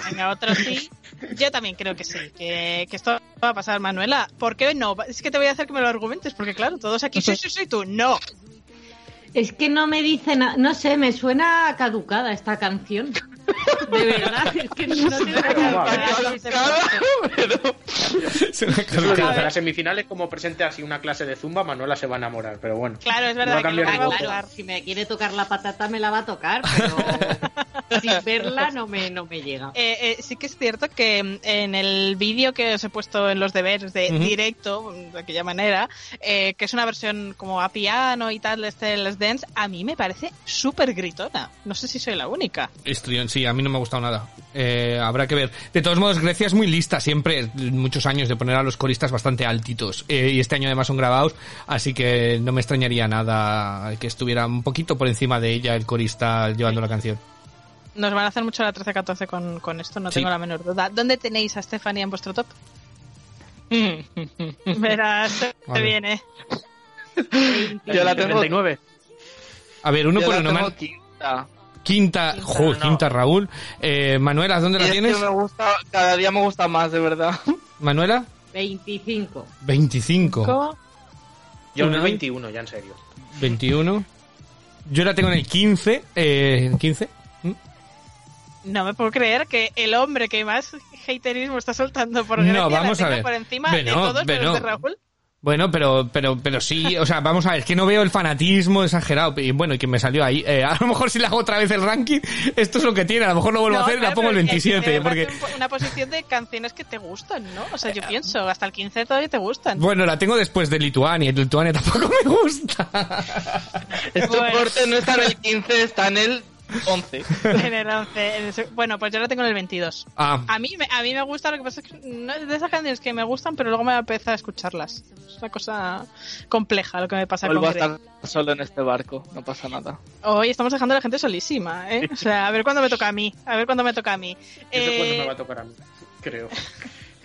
Venga, otro sí. Yo también creo que sí, que, que esto va a pasar, Manuela. ¿Por qué no? Es que te voy a hacer que me lo argumentes, porque claro, todos aquí sí, sí, sí, tú no. Es que no me dice nada, no sé, me suena caducada esta canción. De verdad, es que no tengo Que las semifinales, como presente así una clase de zumba, Manuela se va a enamorar, pero bueno. Claro, es No va verdad a que lo cambiar va a el voto. gustar. Si me quiere tocar la patata me la va a tocar, pero sin verla no me, no me llega. Eh, eh, sí que es cierto que mm, en el vídeo que os he puesto en los deberes de directo, de aquella manera, eh, que es una versión como a piano y tal de este Let's Dance, a mí me parece súper gritona. No sé si soy la única. Histrión, sí, a mí no me ha gustado nada. Eh, habrá que ver. De todos modos, Grecia es muy lista siempre, muchos años, de poner a los coristas bastante altitos. Eh, y este año además son grabados, así que no me extrañaría nada que estuviera un poquito por encima de ella el corista llevando la canción. Nos van a hacer mucho la 13-14 con, con esto, no Sí. tengo la menor duda. ¿Dónde tenéis a Stephanie en vuestro top? Verás, se Vale. viene. Yo la tengo, 39. A ver, uno yo por la uno. tengo Man- quinta. Quinta, jo, quinta Raúl. Eh, Manuela, ¿dónde Y la es que tienes? me gusta, cada día me gusta más, de verdad. Manuela, 25. 25. ¿Cómo? Yo en el 21, ya en serio. 21. Yo la tengo en el 15. Eh, ¿en 15? No me puedo creer que el hombre que más haterismo está soltando por No, Grecia la a ver. por encima Bueno, de todos bueno. los de Raúl. Bueno, pero, pero, pero sí, o sea, vamos a ver, es que no veo el fanatismo exagerado. Y bueno, y que me salió ahí. Eh, a lo mejor si le hago otra vez el ranking, esto es lo que tiene. A lo mejor lo vuelvo a No, hacer y la pongo el pero es que 27. debe Porque, Una posición de canciones que te gustan, ¿no? O sea, yo pienso, hasta el 15 todavía te gustan. bueno, la tengo después de Lituania. Y Lituania tampoco me gusta. Este Bueno. corte no está en el 15, está en el 11. En el 11, en el bueno, pues yo la tengo en el 22. Ah, A mí, me, a mí me gusta, lo que pasa es que no es de esas canciones que me gustan, pero luego me apetece a escucharlas. Es una cosa compleja lo que me pasa Vuelvo a con Grey. estar solo en este barco, no pasa nada. Hoy estamos dejando a la gente solísima, ¿eh? O sea, a ver cuándo me toca a mí. A ver cuándo me toca a mí. Cuándo Eh, me va a tocar a mí, creo.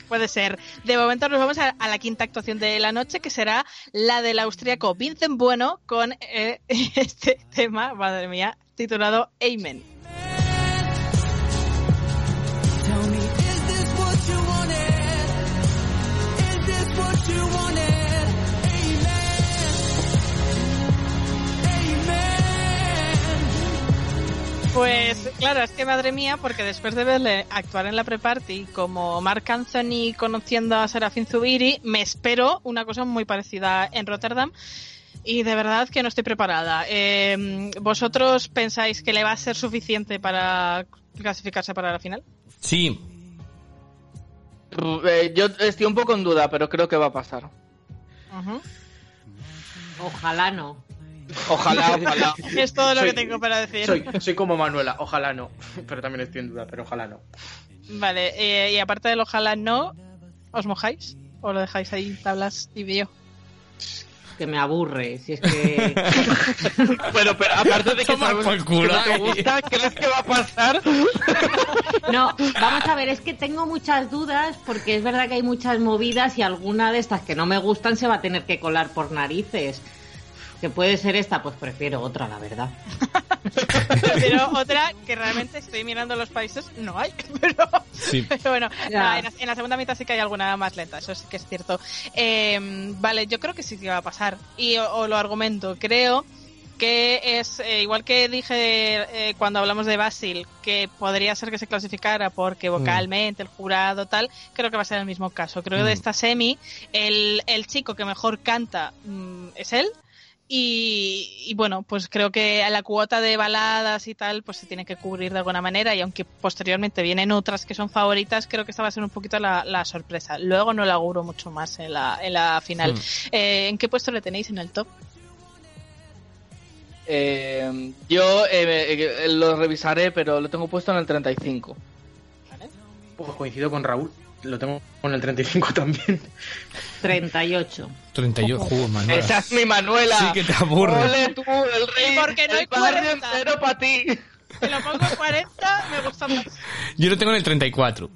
Puede ser. De momento nos vamos a, a la quinta actuación de la noche, que será la del austríaco Vincent Bueno con eh, este tema, madre mía, titulado Amen. Pues claro, es que madre mía, porque después de verle actuar en la pre-party como Mark Anthony conociendo a Serafín Zubiri, me espero una cosa muy parecida en Rotterdam. Y de verdad que no estoy preparada. Eh, ¿Vosotros pensáis que le va a ser suficiente para clasificarse para la final? sí. Eh, yo estoy un poco en duda, pero creo que va a pasar. Ojalá no. Ojalá, ojalá. Es todo lo Soy- que tengo para decir. Soy, soy como Manuela, ojalá no. Pero también estoy en duda, pero ojalá no. Vale, eh, y aparte del ojalá no, ¿os mojáis? ¿O lo dejáis ahí tablas y vídeo? Que me aburre. Si es que. Bueno, pero aparte de que sabemos por culo, que no te gusta, ¿crees que va a pasar? No, vamos a ver, es que tengo muchas dudas porque es verdad que hay muchas movidas y alguna de estas que no me gustan se va a tener que colar por narices. Que puede ser esta, pues prefiero otra, la verdad. Pero otra que realmente estoy mirando los países, no hay. Pero, Sí. pero bueno, en, la, en la segunda mitad sí que hay alguna más lenta, eso sí que es cierto. Eh, vale, yo creo que sí que va a pasar. Y o, o lo argumento, creo que es eh, igual que dije eh, cuando hablamos de Basil que podría ser que se clasificara porque vocalmente el jurado tal creo que va a ser el mismo caso creo que de Mm. esta semi el, el chico que mejor canta mm, es él Y, y bueno, pues creo que a la cuota de baladas y tal, pues se tiene que cubrir de alguna manera. Y aunque posteriormente vienen otras que son favoritas, creo que esta va a ser un poquito la, la sorpresa. Luego no la auguro mucho más en la, en la final. Hmm. Eh, ¿En qué puesto le tenéis en el top? Eh, yo eh, eh, lo revisaré, pero lo tengo puesto en el 35. Pues coincido con Raúl. Lo tengo con el 35 también. 38. 38, juego, Manuel. Esa es mi Manuela. Sí que te aburre. Ole tú, el rey. ¿Y por qué no hay el barrio 40? entero para ti. Si lo pongo en 40, me gusta más. Yo lo tengo en el 34.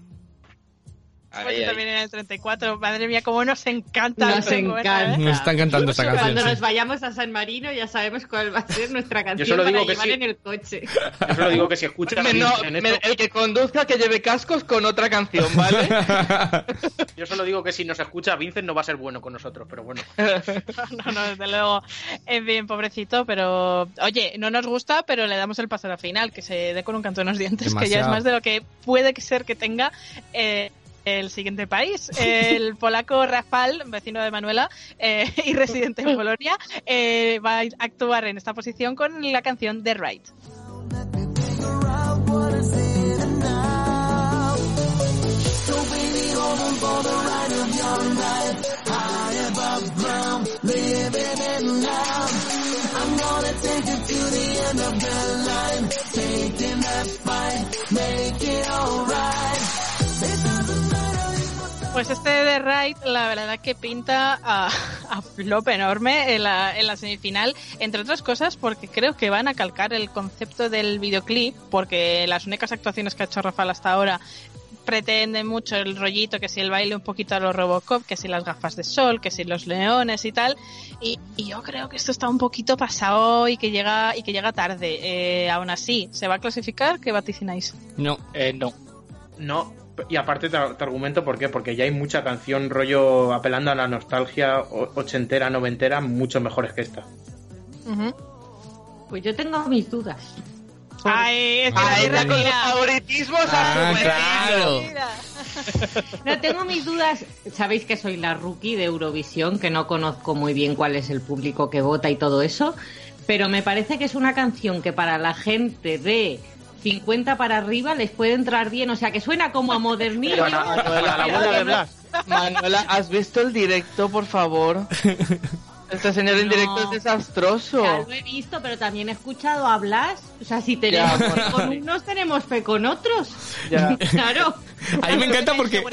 Ahí, yo ahí. también en el 34. Madre mía, cómo nos encanta. Nos Tengo, ¿eh? encanta. Me están cantando esa canción. Cuando sí. nos vayamos a San Marino ya sabemos cuál va a ser nuestra canción solo para digo que llevar sí. en el coche. Yo solo digo que si escuchas Me- no, en me- esto, el que conduzca que lleve cascos con otra canción, ¿vale? yo solo digo que si nos escucha Vincent no va a ser bueno con nosotros, pero bueno. No, no, desde luego. En fin, pobrecito, pero. Oye, no nos gusta, pero le damos el paso a la final, que se dé con un canto en los dientes, que ya es más de lo que puede ser que tenga. eh, el siguiente país, el polaco Rafal, vecino de Manuela eh, y residente en Polonia, eh, va a actuar en esta posición con la canción The Right. Pues este de Right, la verdad que pinta a, a flop enorme en la, en la semifinal, entre otras cosas porque creo que van a calcar el concepto del videoclip, porque las únicas actuaciones que ha hecho Rafael hasta ahora pretenden mucho el rollito, que si el baile un poquito a los Robocop, que si las gafas de sol, que si los leones y tal, y, y yo creo que esto está un poquito pasado y que llega y que llega tarde. Eh, aún así, ¿se va a clasificar? ¿Qué vaticináis? No. Eh, no. No, y aparte te, te argumento por qué, porque ya hay mucha canción rollo apelando a la nostalgia ochentera, noventera, mucho mejores que esta. Pues yo tengo mis dudas. Ay, es que está con los Mira. favoritismos a Ah, su claro. No tengo mis dudas. Sabéis que soy la rookie de Eurovisión, que no conozco muy bien cuál es el público que vota y todo eso, pero me parece que es una canción que para la gente de 50 para arriba les puede entrar bien, o sea, que suena como a modernillo. Manuela, ¿has visto el directo, por favor? Este señor en No. directo es desastroso. Ya lo he visto, pero también he escuchado a Blas. O sea, si tenemos Ya, fe con unos, tenemos fe con otros. Ya. Claro. A mí me encanta porque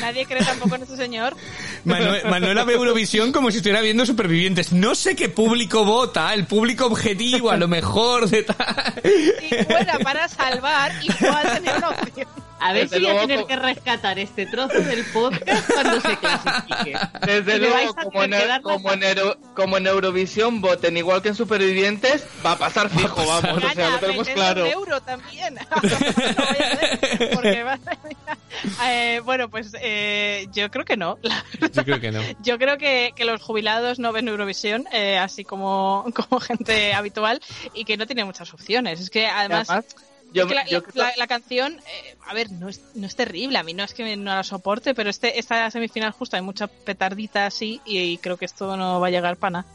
nadie cree tampoco en este señor. Manuel- Manuela ve Eurovisión como si estuviera viendo Supervivientes. No sé qué público vota, el público objetivo, a lo mejor de tal. Si fuera para salvar, igual tenía una opción. A ver Desde si voy a tener que rescatar este trozo del podcast cuando se clasifique. Desde luego, a como en, como, en Euro- como en Eurovisión voten igual que en Supervivientes, va a pasar fijo, vamos. O sea, lo tenemos claro. euro también. No voy a ver, porque madre mía. Eh, bueno, pues eh, yo creo que no. Yo creo que no. Yo creo que, que los jubilados no ven Eurovisión, eh, así como, como gente habitual, y que no tiene muchas opciones. Es que además, Además, yo, es que la, yo la- creo- la- la canción, eh, a ver, no es, no es terrible, a mí no es que no la soporte, pero este, esta semifinal justo hay mucha petardita así, y, creo que esto no va a llegar para nada.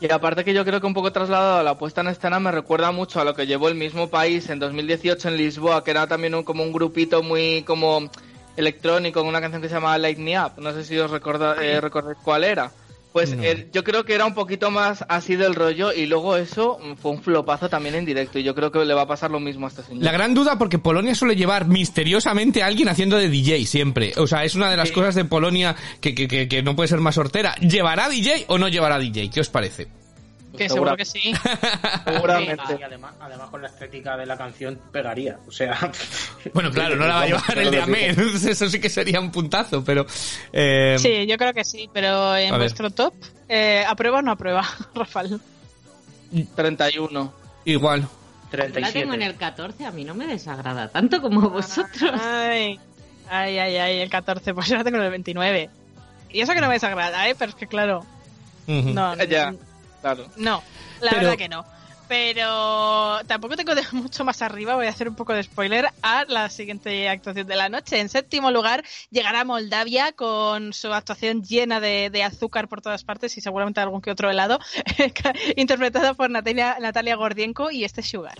Y aparte que yo creo que un poco trasladado a la puesta en escena me recuerda mucho a lo que llevó el mismo país en 2018 en Lisboa, que era también un, como un grupito muy como electrónico, con una canción que se llamaba Light Me Up. No sé si os recorda, eh, recordáis cuál era. Pues No. eh, yo creo que era un poquito más así del rollo y luego eso mm, fue un flopazo también en directo y yo creo que le va a pasar lo mismo a este señor. La gran duda porque Polonia suele llevar misteriosamente a alguien haciendo de DJ siempre. O sea, es una de las cosas de Polonia que, que, que, que no puede ser más hortera. ¿Llevará DJ o no llevará DJ? ¿Qué os parece? Que Segura- seguro que sí. Seguramente. Y además, además con la estética de la canción pegaría. O sea, Bueno, claro, no la va a llevar el de Amén. Eso sí que sería un puntazo, pero... eh, Sí, yo creo que sí, pero en A ver. vuestro top, eh, ¿aprueba o no aprueba, Rafael? 31. Igual. Yo la 37. tengo en el 14, a mí no me desagrada tanto como a vosotros. Ay, ay, ay, ay, el 14, pues yo la tengo en el 29. Y eso que no me desagrada, ¿eh? Pero es que claro, no, Ya, claro. no, la Pero- verdad que no. Pero tampoco tengo de mucho más arriba, voy a hacer un poco de spoiler a la siguiente actuación de la noche. En séptimo lugar llegará Moldavia con su actuación llena de, de azúcar por todas partes y seguramente algún que otro helado, interpretada por Natalia, Natalia Gordienko y este Sugar.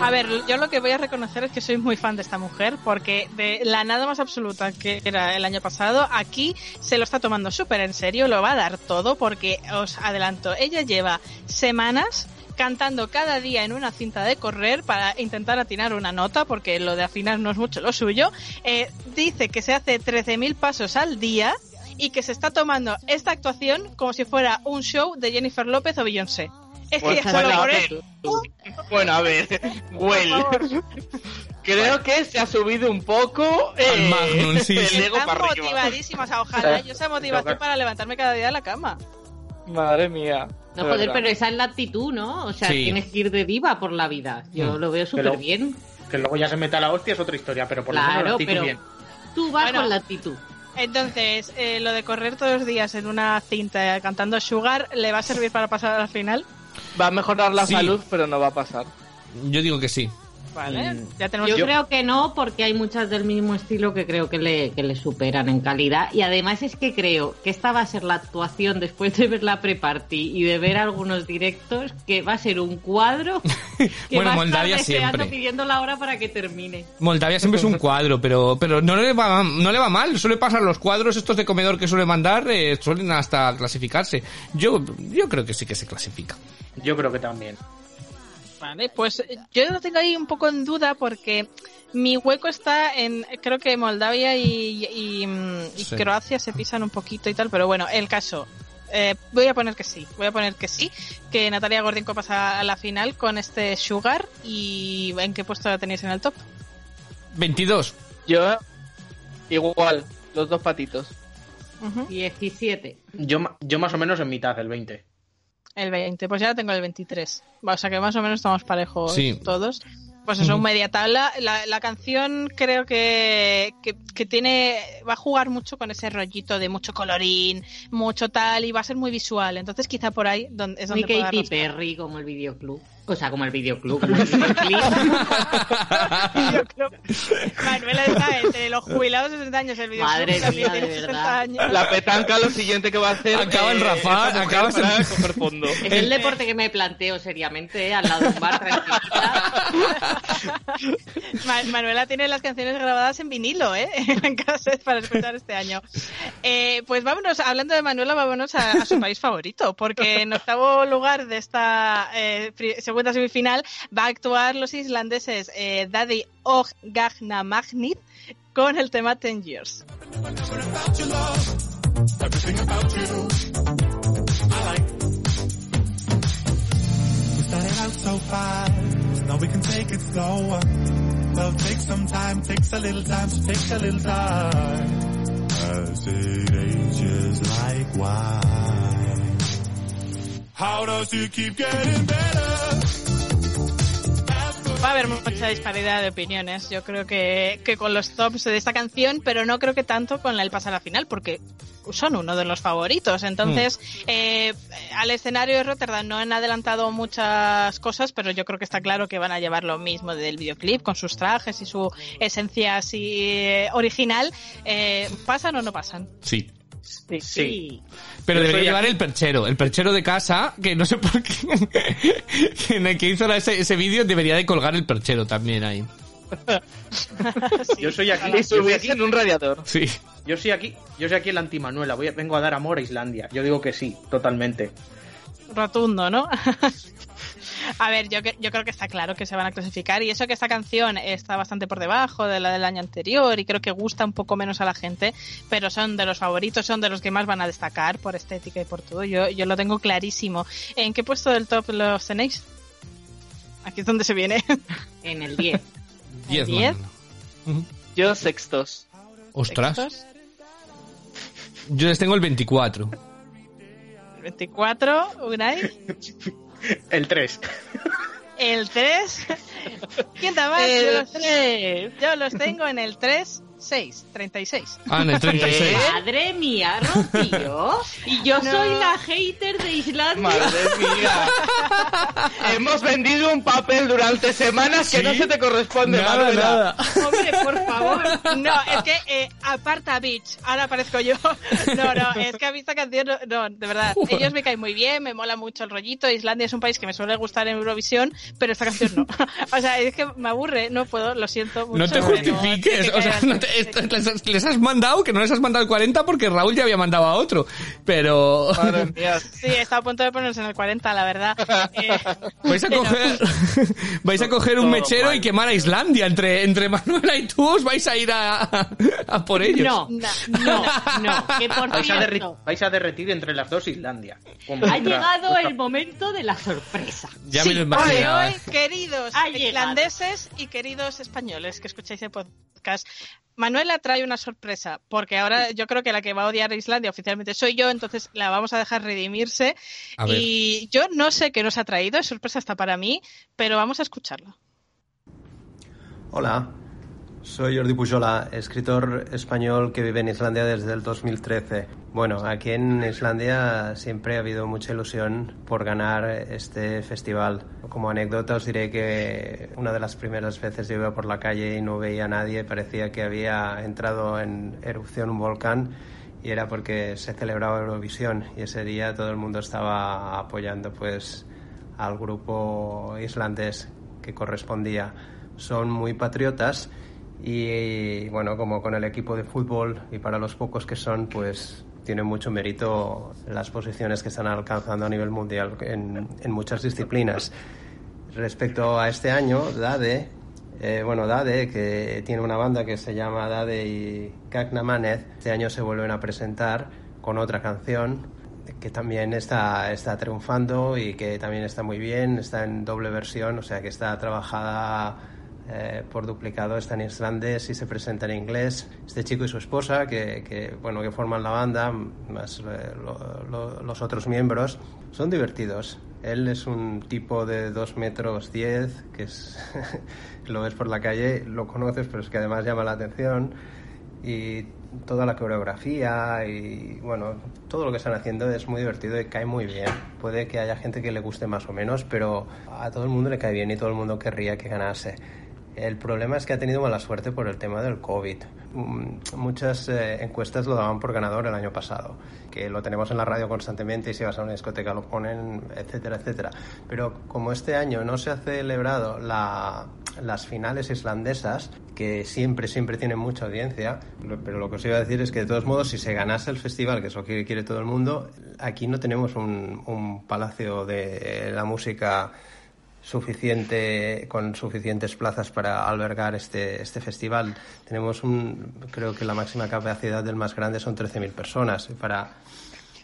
A ver, yo lo que voy a reconocer es que soy muy fan de esta mujer porque de la nada más absoluta que era el año pasado, aquí se lo está tomando súper en serio, lo va a dar todo porque os adelanto, ella lleva semanas cantando cada día en una cinta de correr para intentar atinar una nota, porque lo de afinar no es mucho lo suyo. Eh, dice que se hace 13.000 pasos al día y que se está tomando esta actuación como si fuera un show de Jennifer López o Beyoncé. Es que Bueno, solo a por ver, eso- Bueno, a ver, Well. Creo que se ha subido un poco eh, Magnum, sí, sí. el ego Están para arriba. o sea, ojalá yo sea motivación para levantarme cada día de la cama. Madre mía. No, de joder, verdad. pero esa es la actitud, ¿no? O sea, Sí. tienes que ir de diva por la vida. Yo Mm. lo veo súper bien. Que luego ya se meta la hostia es otra historia, pero por lo menos la actitud pero bien. tú vas Bueno. con la actitud. Entonces, eh, lo de correr todos los días en una cinta cantando Sugar, ¿le va a servir para pasar al final? Va a mejorar la Sí. salud, pero no va a pasar. Yo digo que sí. Vale, Mm. ya tenemos Yo, Yo- creo que no, porque hay muchas del mismo estilo que creo que le, que le superan en calidad. Y además es que creo que esta va a ser la actuación después de ver la pre-party y de ver algunos directos, que va a ser un cuadro que Bueno, va a Moldavia estar siempre. pidiendo la hora para que termine. Moldavia siempre es un cuadro, pero pero no le va no le va mal. Suele pasar los cuadros estos de comedor que suele mandar, eh, suelen hasta clasificarse. Yo yo creo que sí que se clasifica. Yo creo que también. Vale, pues eh, yo lo tengo ahí un poco en duda porque mi hueco está en, creo que Moldavia y, y, mm, y Sí. Croacia se pisan un poquito y tal, pero bueno, el caso. eh, voy a poner que sí, voy a poner que sí, que Natalia Gordienko pasa a la final con este Sugar y ¿en qué puesto la tenéis en el top? 22. Yo, igual, los dos patitos. Ujú. 17. Yo, ma- yo más o menos en mitad, el 20. El 20, pues ya tengo el 23. O sea que más o menos estamos parejos Sí. todos. Pues eso, un media tabla. La, la canción creo que, que, que tiene, va a jugar mucho con ese rollito de mucho colorín, mucho tal, y va a ser muy visual. Entonces quizá por ahí donde, es Muy donde pueda Katy. Perry como el videoclub. O sea, como el videoclub, como el videoclip. Videoclub. Manuela está entre los jubilados de 60 años, el videoclub Madre mía, de tiene 60 verdad. años. La petanca lo siguiente que va a hacer. Acaba en eh, Rafa, acabas en- coger fondo. Es el deporte que me planteo seriamente, ¿eh? al lado de un bar tranquilita. Ma- Manuela tiene las canciones grabadas en vinilo, ¿eh? En casa para escuchar este año. Eh, pues vámonos, hablando de Manuela, vámonos a, a su país favorito, porque en octavo lugar de esta eh, pri- segunda semifinal va a actuar los islandeses eh, Daddy Og Magnit con el tema Ten Years. How does it keep getting better? Va a haber mucha disparidad de opiniones, yo creo que, que con los tops de esta canción, pero no creo que tanto con el pasar a la final, porque son uno de los favoritos. Entonces, eh, al escenario de Rotterdam no han adelantado muchas cosas, pero yo creo que está claro que van a llevar lo mismo del videoclip, con sus trajes y su esencia así eh, original. Eh, ¿Pasan o no pasan? Sí. Sí. Sí. Pero debería llevar aquí. el perchero, el perchero de casa, que no sé por qué, que en el que hizo ese, ese vídeo debería de colgar el perchero también ahí. Yo soy aquí. Yo soy aquí. en un radiador. Sí. Yo soy aquí. Yo soy aquí el anti-Manuela. Voy vengo a dar amor a Islandia. Yo digo que sí, totalmente. rotundo, ¿no? A ver, yo, que- yo creo que está claro que se van a clasificar y eso que esta canción está bastante por debajo de la del año anterior y creo que gusta un poco menos a la gente, pero son de los favoritos, son de los que más van a destacar por estética y por todo. Yo, yo lo tengo clarísimo. ¿En qué puesto del top los tenéis? Aquí es donde se viene. En el 10. 10 ¿Diez? Manuela. Ujú. Yo sextos. Ostras. Yo les tengo el 24. 24, Unai. El 3. El 3. ¿Quién da más? El Yo los, yo los tengo en el 3, 6, 36. Ah, en el 36. Madre mía, Rocío. Y yo No. soy la hater de Islandia. Madre mía. Hemos vendido un papel durante semanas que no se te corresponde, Nada, Manuela. nada. Hombre, por favor. No, es que eh, aparta Beach, ahora aparezco yo. No, no, es que a mí esta canción, no, no, de verdad, ellos me caen muy bien, me mola mucho el rollito. Islandia es un país que me suele gustar en Eurovisión, pero esta canción no. O sea, es que me aburre, no puedo, lo siento mucho. No te pero justifiques, que o sea, no te- les, has- les has mandado que no les has mandado el 40 porque Raúl ya había mandado a otro, pero Madre mía. Sí, está a punto de ponerse en el 40, la verdad. Eh, vais a pero- coger vais a coger un mechero mal. y quemar a Islandia entre entre Manuela y tú os vais a ir a, a por ellos. No, No, no, no. Que por Vais a, derri- cierto, vais a derretir entre las dos Islandia. Como ha llegado otra- el momento de la sorpresa. Ya me lo Hoy, imaginaba. hoy, queridos Ha llegado. irlandeses y queridos españoles que escucháis el podcast, Manuela trae una sorpresa, porque ahora yo creo que la que va a odiar a Islandia oficialmente soy yo, entonces la vamos a dejar redimirse. A. Y yo no sé qué nos ha traído, es sorpresa hasta para mí, pero vamos a escucharlo. Hola, soy Jordi Pujola, escritor español que vive en Islandia desde el 2013. Bueno, aquí en Islandia siempre ha habido mucha ilusión por ganar este festival. Como anécdota os diré que una de las primeras veces yo iba por la calle y no veía a nadie, parecía que había entrado en erupción un volcán y era porque se celebraba Eurovisión y ese día todo el mundo estaba apoyando pues al grupo islandés que correspondía. Son muy patriotas y bueno, como con el equipo de fútbol y para los pocos que son, pues tienen mucho mérito las posiciones que están alcanzando a nivel mundial en, en muchas disciplinas. Respecto a este año, Dade, eh, bueno, Dade, que tiene una banda que se llama Dade y Kaknamaneth, este año se vuelven a presentar con otra canción que también está, está triunfando y que también está muy bien, está en doble versión, o sea que está trabajada eh, por duplicado, está en islandés y se presenta en inglés. Este chico y su esposa, que, que, bueno, que forman la banda, más eh, lo- lo- los otros miembros, son divertidos. Él es un tipo de 2 metros 10, que es, lo ves por la calle, lo conoces, pero es que además llama la atención. Y toda la coreografía y bueno, todo lo que están haciendo es muy divertido y cae muy bien. Puede que haya gente que le guste más o menos, pero a todo el mundo le cae bien y todo el mundo querría que ganase. El problema es que ha tenido mala suerte por el tema del COVID. Mm, Muchas eh, encuestas lo daban por ganador el año pasado, que lo tenemos en la radio constantemente y si vas a una discoteca lo ponen, etcétera, etcétera. Pero como este año no se ha celebrado la- las finales islandesas, que siempre, siempre tienen mucha audiencia, pero lo que os iba a decir es que de todos modos, si se ganase el festival, que es quiere todo el mundo, aquí no tenemos un palacio de la música suficiente con suficientes plazas para albergar este, este festival. Tenemos un, creo que la máxima capacidad del más grande son 13.000 personas y para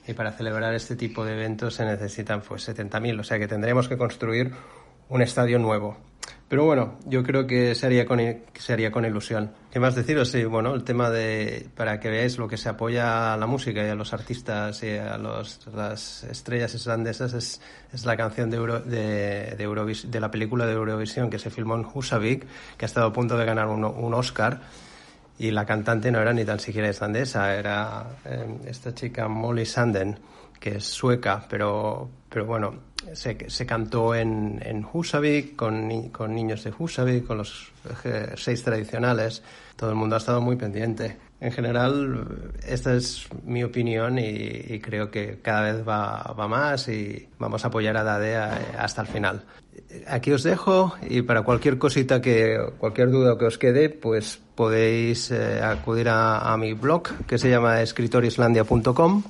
y para celebrar este tipo de eventos se necesitan pues 70.000, o sea que tendremos que construir un estadio nuevo. Pero bueno, yo creo que se haría con, se haría con ilusión. ¿Qué más deciros? Sí, bueno, el tema de, para que veáis lo que se apoya a la música y a los artistas y a los, las estrellas islandesas es, es la canción de, Euro- de, de, Eurovis- de la película de Eurovisión que se filmó en Husavik, que ha estado a punto de ganar un, un Oscar. Y la cantante no era ni tan siquiera islandesa, era eh, esta chica Molly Sanden, que es sueca, pero, pero bueno, se, se cantó en, en Husavik, con, con niños de Husavik, con los eh, seis tradicionales. Todo el mundo ha estado muy pendiente. En general, esta es mi opinión y, creo que cada vez va, va más y vamos a apoyar a Dadea hasta el final. Aquí os dejo y para cualquier cosita que, cualquier duda que os quede, pues podéis eh, acudir a, a mi blog que se llama escritorislandia.com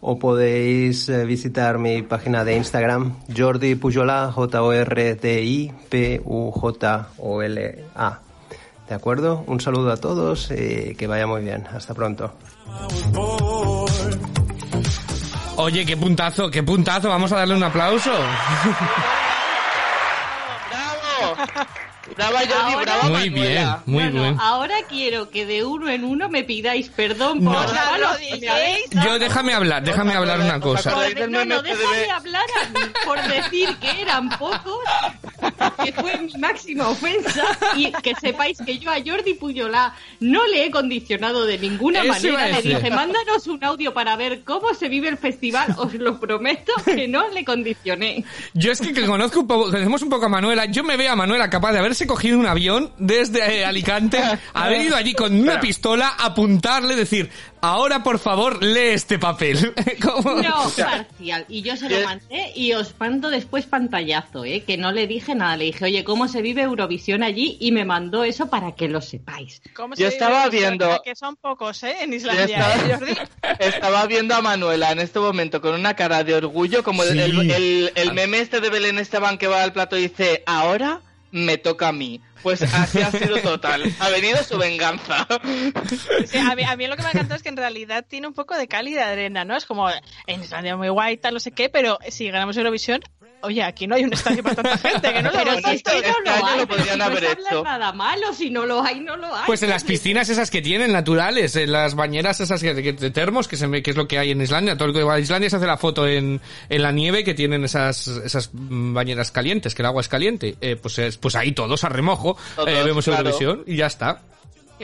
o podéis eh, visitar mi página de Instagram Jordi Pujola, J-O-R-D-I-P-U-J-O-L-A. ¿De acuerdo? Un saludo a todos y que vaya muy bien. Hasta pronto. Oye, qué puntazo, qué puntazo. Vamos a darle un aplauso. Brava Jordi, Ahora- brava Muy bien, Manuela. muy No, no, bien. ahora quiero que de uno en uno me pidáis perdón No. por O sea, los lo Yo déjame hablar, déjame hablar una cosa. Por no, no, déjame hablar a mí por decir que eran pocos, que fue mi máxima ofensa, y que sepáis que yo a Jordi Puyolá no le he condicionado de ninguna Eso manera. Le dije, mándanos un audio para ver cómo se vive el festival, os lo prometo que no le condicioné. Yo es que, que conozco un poco, conocemos un poco a Manuela. Yo me veo a Manuela capaz de haberse cogido un avión desde eh, Alicante, haber ido allí con una pistola, apuntarle, decir, ahora por favor lee este papel. ¿Cómo? No, parcial. Y yo se lo mandé y os mando después pantallazo, ¿eh? Que no le dije nada. Le dije, oye, ¿cómo se vive Eurovisión allí? Y me mandó eso para que lo sepáis. ¿Cómo Yo estaba Eurovisión? viendo- Que son pocos, ¿eh? En Islandia, estaba, ¿eh, estaba viendo a Manuela en este momento con una cara de orgullo, como el- el, el- el meme este de Belén Esteban que va al plato y dice, ahora me toca a mí. Pues así ha sido total. Ha venido su venganza. A, mí, lo que me encanta es que en realidad tiene un poco de de arena, ¿no? Es como en Islandia muy guay, tal, no sé qué, pero si ganamos Eurovisión, oye, aquí no hay un estadio para tanta gente, que no lo Pero si visto. es que no este lo hay, lo podrían no haber hecho. nada malo, si no lo hay, no lo hay. Pues en las piscinas esas que tienen, naturales, en las bañeras esas que, que- de termos, que, se me- que es lo que hay en Islandia. Todo el que va a Islandia se hace la foto en, en la nieve que tienen esas, esas mm, bañeras calientes, que el agua es caliente. Eh, pues, es- pues ahí todos a remojo, Todos, eh, vemos claro. Eurovisión y ya está.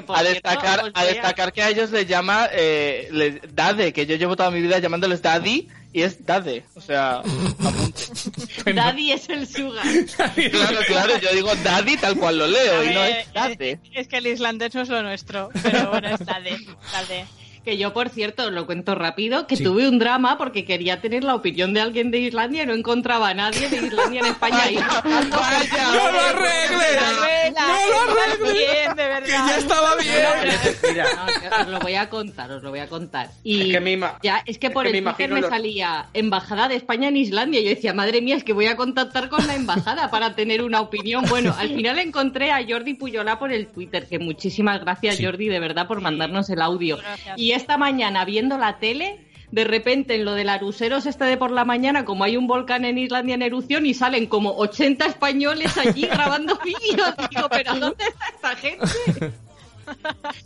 A destacar, a destacar que a ellos les llama eh, les- Dade, que yo llevo toda mi vida llamándoles Daddy y es Dade. O sea, apunte. Daddy es el sugar. claro, claro, yo digo Daddy tal cual lo leo y no es Dade. Es que el islandés no es lo nuestro, pero bueno, es Dade, Dade. Que yo, por cierto, os lo cuento rápido, que Sí. tuve un drama porque quería tener la opinión de alguien de Islandia y no encontraba a nadie de Islandia en España. Y buscando Vaya, ¡No lo arregles! ¡No lo arregles! bien, de verdad. ¡Que ya estaba bien! No, os lo voy a contar, os lo voy a contar. Y Es que ya, es que por es que el me me lo- salía Embajada de España en Islandia. Y yo decía, madre mía, es que voy a contactar con la embajada para tener una opinión. Bueno, al final encontré a Jordi Puyolá por el Twitter, que muchísimas gracias, Sí. Jordi, de verdad, por mandarnos el audio. Gracias. Y esta mañana, viendo la tele, de repente en lo del Aruseros este de por la mañana, como hay un volcán en Islandia en erupción y salen como 80 españoles allí grabando vídeos, digo, pero ¿dónde está esta gente?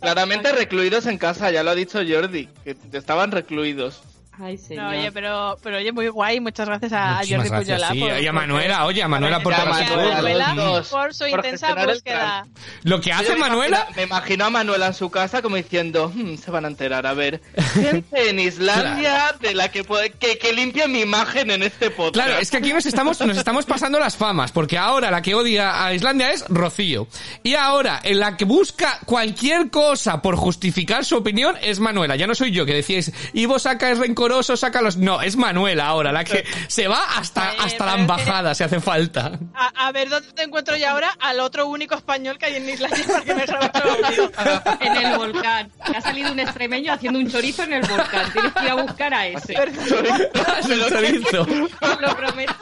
Claramente recluidos en casa, ya lo ha dicho Jordi, que estaban recluidos. Ay, señor. No, oye, pero, pero oye, muy guay. Muchas gracias a, Jordi gracias, Puyolá. sí. por- Y a Manuela, oye, a Manuela por Manuela, por su intensa búsqueda. Lo que hace Manuela... imagino- me imagino a Manuela en su casa como diciendo, "Hmm, se van a enterar, a ver, gente en Islandia de la que, puede- que, que limpia mi imagen en este podcast. Claro, es que aquí nos estamos, nos estamos pasando las famas, porque ahora la que odia a Islandia es Rocío. Y ahora, en la que busca cualquier cosa por justificar su opinión es Manuela. Ya no soy yo que decíais, Ivo saca es rencoroso, saca los... No, es Manuela ahora, la que se va hasta, Eh, hasta la embajada, si hace falta. A, a ver dónde te encuentro yo ahora al otro único español que hay en Islandia para que me en el volcán. Que ha salido un extremeño haciendo un chorizo en el volcán. Tienes que ir a buscar a ese. El chorizo. Os lo prometo.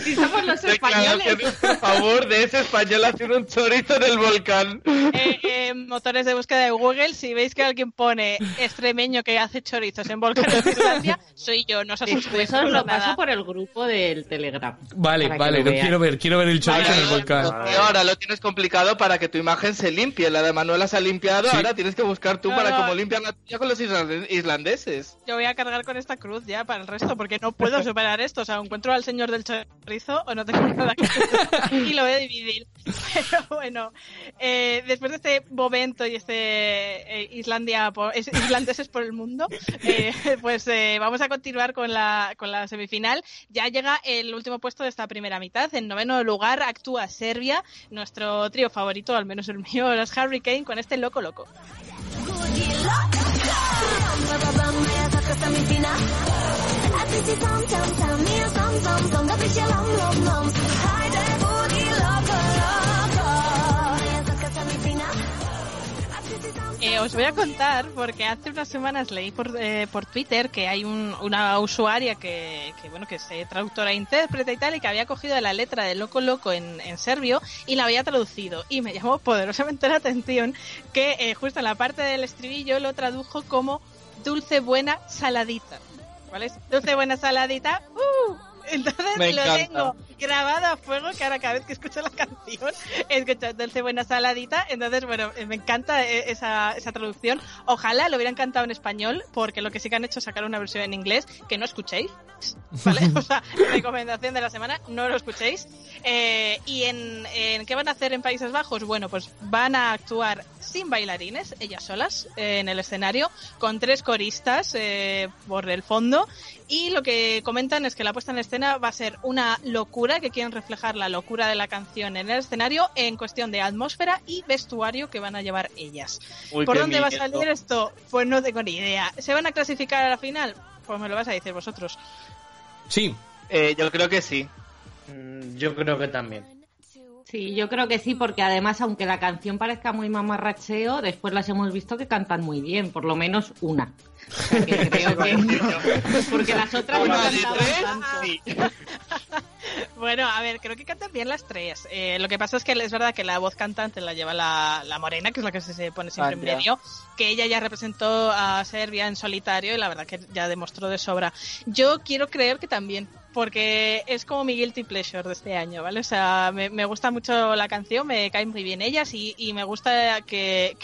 Así somos los españoles. Por favor, de ese español haciendo un chorizo en el volcán. Eh, eh, motores de búsqueda de Google, si veis que alguien pone extremeño que hace chorizos en volcanes de Islandia, soy yo, no os asustéis. Por lo nada. paso por el grupo del Telegram. Vale, vale, quiero ver, quiero ver el chorizo en el volcán. Y ahora lo tienes complicado para que tu imagen se limpie. La de Manuela se ha limpiado, Sí. ahora tienes que buscar tú No, para no. cómo limpiar la tuya con los islande- islandeses. Yo voy a cargar con esta cruz ya para el resto, porque no puedo superar esto. O sea, encuentro al señor del chorizo o no tengo nada que hacer. Y lo voy a dividir. Pero bueno, eh, después de este momento y este eh, Islandia por, es- islandeses por el mundo, eh, pues eh, vamos a continuar con la, con la semifinal. Ya llega el último puesto de esta primera mitad. En noveno lugar actúa Serbia, nuestro trío favorito, al menos el mío, los Hurricane, con este Loco Loco. Eh, os voy a contar porque hace unas semanas leí por, eh, por Twitter que hay un- una usuaria que, bueno que es eh, traductora e intérprete y tal y que había cogido la letra de Loco Loco en, serbio y la había traducido. Y me llamó poderosamente la atención que justo en la parte del estribillo lo tradujo como dulce buena saladita ¿vale? dulce buena saladita ¡uh! entonces Me lo encanta. tengo grabado a fuego que ahora cada vez que escucho la canción escucho Dulce Buena Saladita. Entonces, bueno, me encanta eh, esa, esa traducción. Ojalá lo hubieran cantado en español, porque lo que sí que han hecho es sacar una versión en inglés que no escuchéis. ¿Vale? O sea, recomendación de la semana, no lo escuchéis. Eh, ¿Y en, en qué van a hacer en Países Bajos? Bueno, pues van a actuar sin bailarines, ellas solas, eh, en el escenario, con tres coristas eh, por el fondo. Y lo que comentan es que la puesta en escena va a ser una locura, que quieren reflejar la locura de la canción en el escenario en cuestión de atmósfera y vestuario que van a llevar ellas. Uy, ¿Por dónde va a salir esto? Pues no tengo ni idea. ¿Se van a clasificar a la final? Pues me lo vas a decir vosotros. Sí. Eh, yo creo que sí. Mm, Yo creo que también. Sí, yo creo que sí, porque además, aunque la canción parezca muy mamarracheo, después las hemos visto que cantan muy bien, por lo menos una. O sea, que creo que... Porque las otras no cantaban tanto. sí. Bueno, a ver, creo que cantan bien las tres. Eh, lo que pasa es que es verdad que la voz cantante la lleva la, la morena, que es la que se, pone siempre en Ah, medio, que ella ya representó a Serbia en solitario y la verdad que ya demostró de sobra. Yo quiero creer que también, porque es como mi guilty pleasure de este año, ¿vale? O sea, me, me gusta mucho la canción, me caen muy bien ellas y, y me gusta que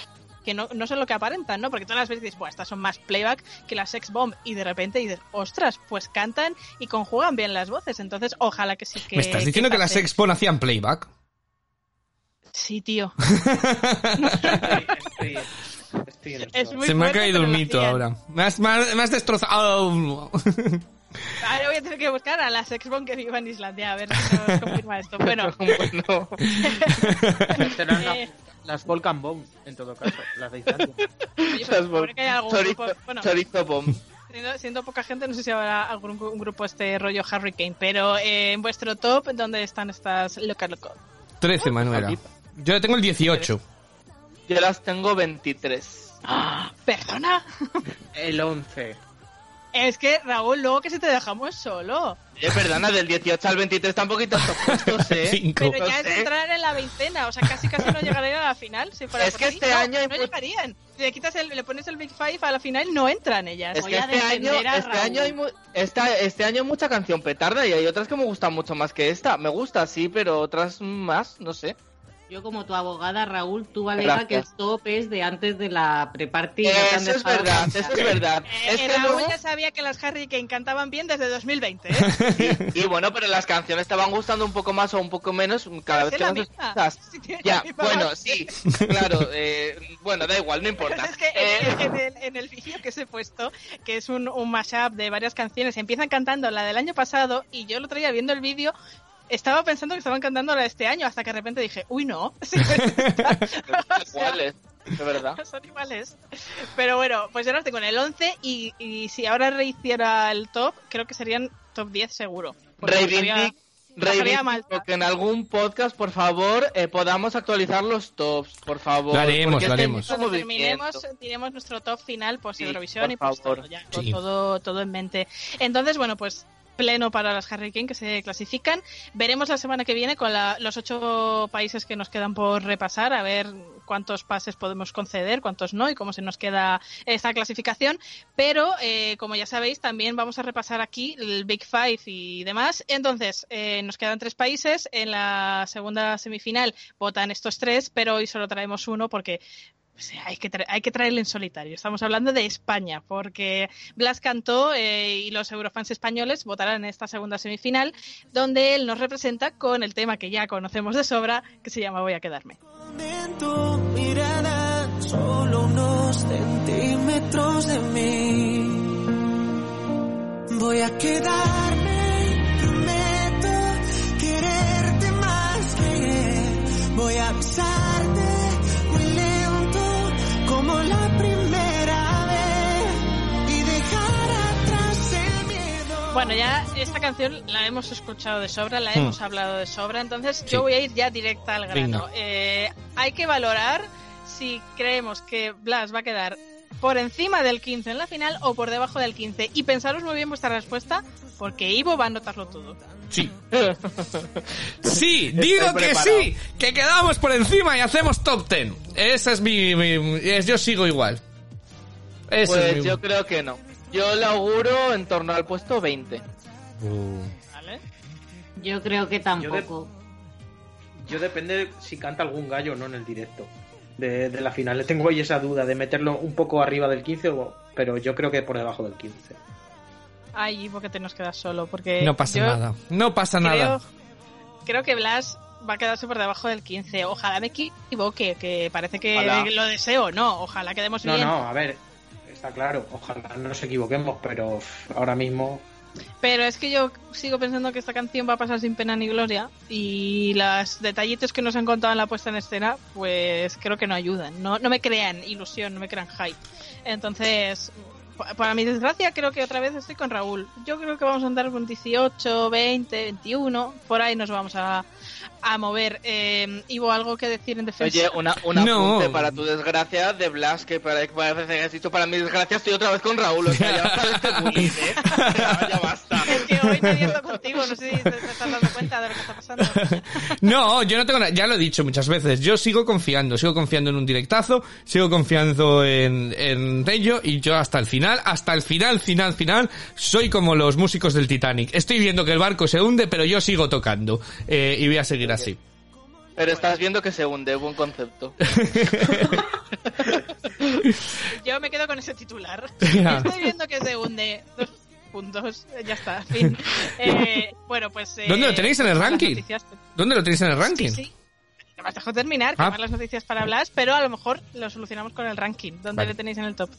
que no, no son lo que aparentan, ¿no? Porque todas las veces dices, Buah, estas son más playback que las Sex Bomb y de repente dices, ostras, pues cantan y conjugan bien las voces, entonces ojalá que sí que... ¿Me estás diciendo que, las pase. Expon hacían playback? Sí, tío. Estoy, estoy en esto. Es muy Se me ha caído lo mito ahora. Me has, me has- me has destrozado. Ahora voy a tener que buscar a la Sex Bomb que viva en Islandia, a ver si nos confirma esto. Bueno, Bueno, Serán eh, las Volcan Bomb, en todo caso, las de Islandia. oye, pues, las que hay algún chorizo, grupo... Bueno, chorizo bomb. siendo, siendo poca gente, no sé si habrá algún un grupo este rollo Hurricane, pero eh, en vuestro top, ¿dónde están estas loca loco? 13, Manuela. Yo tengo el 18. Yo las tengo 23. ¿Perdona? El 11. Es que, Raúl, luego que si te dejamos solo. Eh, perdona, del 18 al 23 tampoco estos puestos, ¿eh? Cinco. Pero ya No es sé. entrar en la veintena, o sea, casi casi no llegarían a la final. Si fuera Es por que ahí. este No, año no llegarían. Si le, quitas el, le pones el Big Five a la final, no entran ellas. Es Voy que a este año, este Raúl. año hay mu- esta- este año hay mucha canción petarda y hay otras que me gustan mucho más que esta. Me gusta, sí, pero otras más, no sé. Yo como tu abogada, Raúl, tú alega que el Gracias. top es de antes de la y han Eso es verdad, eso es verdad. Eh, Es eh, que Raúl luego- ya sabía que las Harry Kane cantaban bien desde 2020, ¿eh? Y bueno, pero las canciones te van gustando un poco más o un poco menos cada Pero vez es que la las. Sí, Ya, bueno, base. sí, claro. eh, bueno, da igual, no importa. Pero es que Eh, en, el, en el vídeo que os he puesto, que es un, un mashup de varias canciones, empiezan cantando la del año pasado y yo el otro día viendo el vídeo estaba pensando que estaban cantando la de este año hasta que de repente dije, uy no, Sí, iguales, de verdad. son iguales. Pero bueno, pues yo las tengo en el 11 y, y si ahora rehiciera el top, creo que serían top 10 seguro. Reivindic, reivindico que en algún podcast, por favor, eh, podamos actualizar los tops, por favor. Lo haremos, lo es que hay haremos. Cuando terminemos, diremos nuestro top final post Sí, Eurovisión por y favor. todo, ya, con Sí. todo, todo en mente. Entonces, bueno, pues pleno para las Harry Kane que se clasifican. Veremos la semana que viene con la- los ocho países que nos quedan por repasar, a ver cuántos pases podemos conceder, cuántos no y cómo se nos queda esta clasificación. Pero, eh, como ya sabéis, también vamos a repasar aquí el Big Five y demás. Entonces, eh, nos quedan tres países. En la segunda semifinal votan estos tres, pero hoy solo traemos uno porque hay, que hay que traerle en solitario. Estamos hablando de España, porque Blas cantó eh, y los eurofans españoles votarán en esta segunda semifinal, donde él nos representa con el tema que ya conocemos de sobra, que se llama Voy a quedarme. Voy a quedarme, más que Bueno, ya esta canción la hemos escuchado de sobra, la Hmm. hemos hablado de sobra, entonces Sí. yo voy a ir ya directa al grano. Eh, hay que valorar si creemos que Blas va a quedar por encima del 15 en la final o por debajo del 15. Y pensaros muy bien vuestra respuesta, porque Ivo va a anotarlo todo. Sí. Sí, digo que preparado. sí, que quedamos por encima y hacemos top 10. Esa es mi... mi- es- yo sigo igual. Pues es mi... yo creo que no. Yo le auguro en torno al puesto 20. Uh. ¿Vale? Yo creo que tampoco. Yo depende si canta algún gallo o no en el directo de, de la final. Le tengo ahí esa duda de meterlo un poco arriba del 15, o- pero yo creo que por debajo del 15. Ay, porque te nos quedas solo. Porque No pasa yo nada. No pasa creo, nada. creo que Blas va a quedarse por debajo del 15. Ojalá me equivoque, que parece que Ojalá. lo deseo. No, ojalá quedemos No, bien. no, a ver, está claro. Ojalá no nos equivoquemos, pero ahora mismo. Pero es que yo sigo pensando que esta canción va a pasar sin pena ni gloria y los detallitos que nos han contado en la puesta en escena, pues creo que no ayudan. No, no me crean ilusión, no me crean hype. Entonces, pa- para mi desgracia, creo que otra vez estoy con Raúl. Yo creo que vamos a andar con 18, 20, 21, por ahí nos vamos a, a mover. Eh, Ivo, ¿algo que decir en defensa? Oye, una, un No. apunte para tu desgracia de Blas, que para- parece que has dicho para mi desgracia estoy otra vez con Raúl. O sea, ya parece bullying, ¿eh? Ya, ya basta. Es que hoy ando contigo, no sé si te, te estás dando cuenta de lo que está pasando. No, yo no tengo nada, ya lo he dicho muchas veces, yo sigo confiando, sigo confiando en un directazo, sigo confiando en, en ello y yo hasta el final, hasta el final, final, final, soy como los músicos del Titanic. Estoy viendo que el barco se hunde, pero yo sigo tocando eh, y voy a seguir así. Pero estás viendo que se hunde, buen concepto. Yo me quedo con ese titular. Ya. Estoy viendo que se hunde. Dos puntos. Ya está, fin. Eh, bueno, pues. eh, ¿Dónde lo tenéis en el ranking? ¿Dónde lo tenéis en el ranking? Sí, sí. No me has dejado terminar, que Ah. las noticias para Blas, pero a lo mejor lo solucionamos con el ranking. ¿Dónde Vale. le tenéis en el top?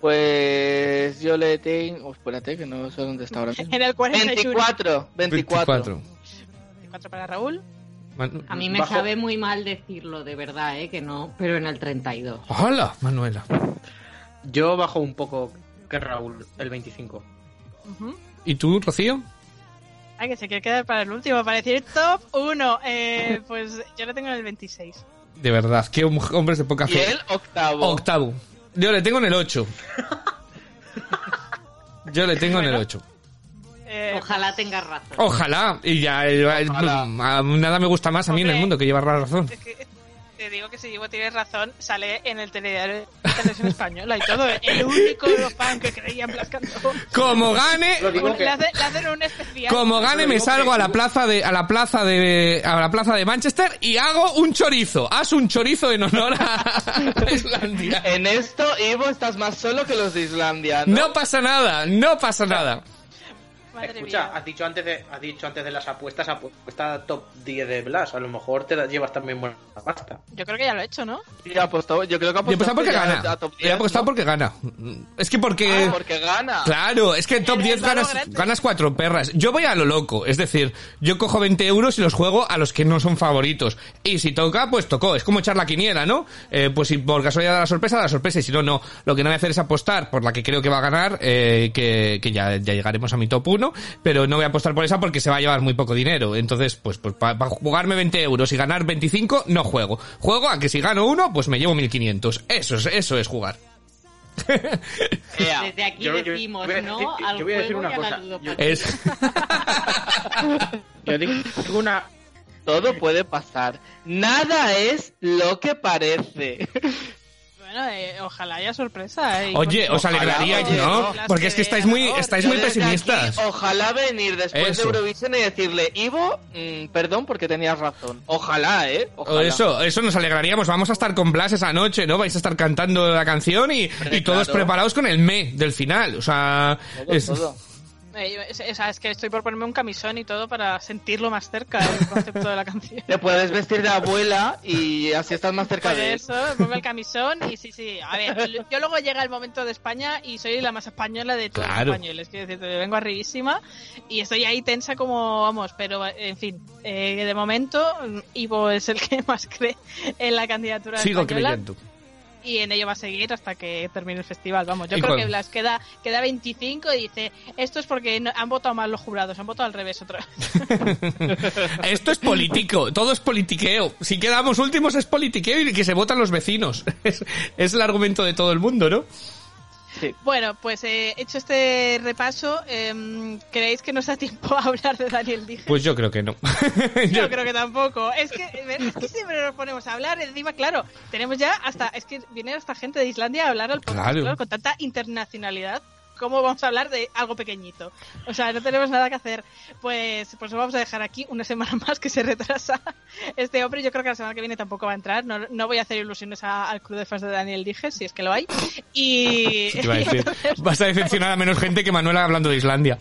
Pues yo le tengo... Oh, espérate, que no sé dónde está ahora mismo. En el 41. 24, 24. 24 para Raúl. Man- A mí me Bajo- sabe muy mal decirlo, de verdad, ¿eh? Que no, pero en el 32. Hola, Manuela. Yo bajo un poco que Raúl, el 25. Ujú. ¿Y tú, Rocío? Ay, que se quiere quedar para el último, para decir top 1. Eh, pues yo lo tengo en el 26. De verdad, qué hom- hombres de poca Y fe. el octavo. Octavo. Yo le tengo en el 8. Yo le tengo en el 8. Eh, Ojalá tengas razón. Ojalá. Y ya, eh, Ojalá. a- nada me gusta más a mí en el Hombre. mundo que llevar la razón. Es que te digo que si Ivo tienes razón, sale en el telediario de televisión española y todo. El único fan que creía en Blas Cantó. Como gane, Un- que- le, hace- le hacen un especial. como gane me salgo que- a la plaza de a la plaza de a la plaza de Manchester y hago un chorizo. Haz un chorizo en honor a Islandia. En esto, Ivo, estás más solo que los de Islandia, ¿no? No pasa nada, no pasa nada. Madre Escucha, mía. has dicho antes de has dicho antes de las apuestas, apuesta top 10 de Blas. A lo mejor te la llevas también buena pasta. Yo creo que ya lo he hecho, ¿no? Y apostó, yo creo que Yo apostado porque gana. a top He 10, apostado ¿no? porque gana. Es que porque Ah, porque gana. Claro, es que en top En el 10 ganas, Valorant. ganas cuatro perras. Yo voy a lo loco, es decir, yo cojo 20 euros y los juego a los que no son favoritos. Y si toca, pues tocó. Es como echar la quiniela, ¿no? Eh, pues si por casualidad da la sorpresa, da la sorpresa. Y si no, no. Lo que no voy a hacer es apostar por la que creo que va a ganar, eh, que, que ya, ya llegaremos a mi top 1. Pero no voy a apostar por esa porque se va a llevar muy poco dinero. Entonces, pues, pues para jugarme 20 euros y ganar 25, no juego. Juego a que si gano uno, pues me llevo 1500. Eso es, eso es jugar. Desde aquí Yo- decimos yo no al yo voy a decir juego una y a la cosa. ludopatía. Es... Yo digo digo una Todo puede pasar. Nada es lo que parece. Bueno, eh, ojalá haya sorpresa. eh, Oye, os alegraría, oye, ¿no? Porque es que estáis muy, estáis muy pesimistas. aquí, ojalá venir después Eso. de Eurovisión y decirle, Ivo, mm, perdón porque tenías razón. Ojalá, ¿eh? Ojalá. eso, eso nos alegraríamos. Vamos a estar con Blas esa noche, ¿no? Vais a estar cantando la canción y, y todos claro. preparados con el me del final. O sea, Todo, es- todo. Eh, es, es- es que estoy por ponerme un camisón y todo para sentirlo más cerca del concepto de la canción. Te puedes vestir de abuela y así estás más cerca Por de él. eso, pongo el camisón y sí, sí. A ver, yo luego llega el momento de España y soy la más española de todos Claro. los españoles. Quiero decir, vengo arribísima y estoy ahí tensa como, vamos, pero en fin, eh, de momento Ivo es el que más cree en la candidatura sigo española creyendo. Y en ello va a seguir hasta que termine el festival. Vamos, yo ¿Y creo cuál? que Blas queda, queda 25 y dice, esto es porque no- han votado mal los jurados, han votado al revés otra vez. Esto es político, todo es politiqueo. Si quedamos últimos es politiqueo y que se votan los vecinos. Es, es el argumento de todo el mundo, ¿no? Bueno, pues eh, hecho este repaso, em, ¿creéis que nos da tiempo a hablar de Daniel Dije? Pues yo creo que no. Yo creo que tampoco. Es que, es que siempre nos ponemos a hablar. Encima, claro, tenemos ya hasta. Es que viene hasta gente de Islandia a hablar al podcast, Claro. claro, con tanta internacionalidad. ¿Cómo vamos a hablar de algo pequeñito? O sea, no tenemos nada que hacer. Pues, pues lo vamos a dejar aquí una semana más que se retrasa este hombre. Yo creo que la semana que viene tampoco va a entrar. No, no voy a hacer ilusiones a- al club de fans de Daniel Dije, si es que lo hay. Y. Iba a decir, vas a decepcionar a menos gente que Manuela hablando de Islandia.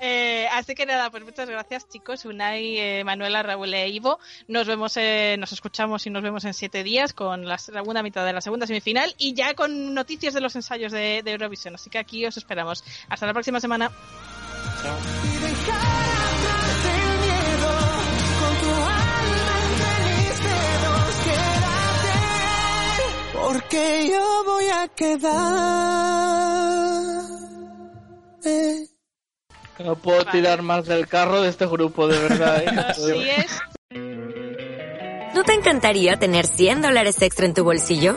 Eh, así que nada, pues muchas gracias chicos, Unai, eh, Manuela, Raúl e Ivo. Nos vemos, eh, nos escuchamos y nos vemos en siete días con la segunda mitad de la segunda semifinal y ya con noticias de los ensayos de, de Eurovisión. Así que aquí os esperamos. Hasta la próxima semana. Porque yo voy a quedar. No puedo tirar más del carro de este grupo, de verdad. ¿eh? Así es. ¿No te encantaría tener 100 dólares extra en tu bolsillo?